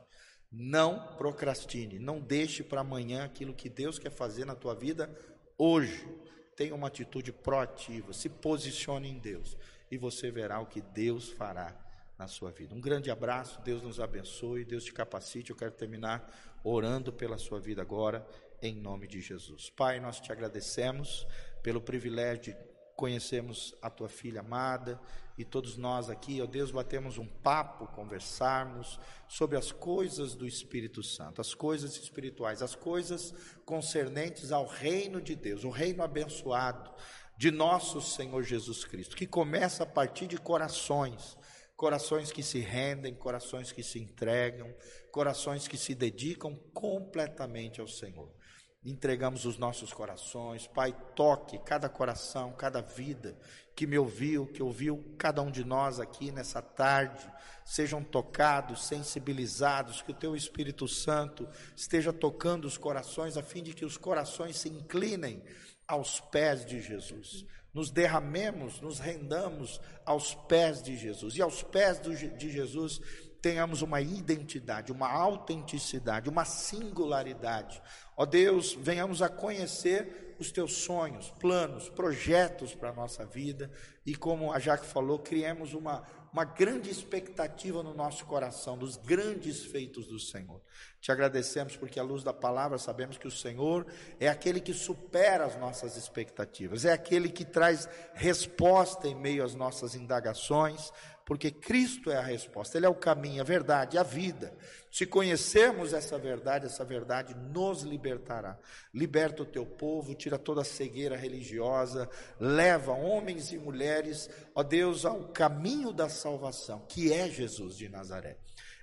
Não procrastine, não deixe para amanhã aquilo que Deus quer fazer na tua vida hoje. Tenha uma atitude proativa, se posicione em Deus e você verá o que Deus fará na sua vida. Um grande abraço, Deus nos abençoe, Deus te capacite. Eu quero terminar orando pela sua vida agora, em nome de Jesus. Pai, nós te agradecemos pelo privilégio de conhecermos a tua filha amada e todos nós aqui, ó Deus, batemos um papo, conversarmos sobre as coisas do Espírito Santo, as coisas espirituais, as coisas concernentes ao reino de Deus, o reino abençoado de nosso Senhor Jesus Cristo, que começa a partir de corações, corações que se rendem, corações que se entregam, corações que se dedicam completamente ao Senhor entregamos os nossos corações. Pai, toque cada coração, cada vida que me ouviu, que ouviu cada um de nós aqui nessa tarde. Sejam tocados, sensibilizados, que o Teu Espírito Santo esteja tocando os corações, a fim de que os corações se inclinem aos pés de Jesus. Nos derramemos, nos rendamos aos pés de Jesus. E aos pés de Jesus tenhamos uma identidade, uma autenticidade, uma singularidade. Ó Deus, venhamos a conhecer os teus sonhos, planos, projetos para a nossa vida e, como a Jaque falou, criemos uma, uma grande expectativa no nosso coração dos grandes feitos do Senhor. Te agradecemos porque, à luz da palavra, sabemos que o Senhor é aquele que supera as nossas expectativas, é aquele que traz resposta em meio às nossas indagações, porque Cristo é a resposta, Ele é o caminho, a verdade, a vida. Se conhecermos essa verdade, essa verdade nos libertará. Liberta o teu povo, tira toda a cegueira religiosa, leva homens e mulheres, ó Deus, ao caminho da salvação, que é Jesus de Nazaré.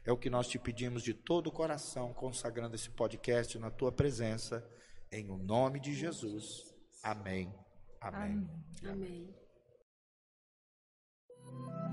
É o que nós te pedimos de todo o coração, consagrando esse podcast na tua presença, em o nome de Jesus. Amém. Amém. Amém. Amém.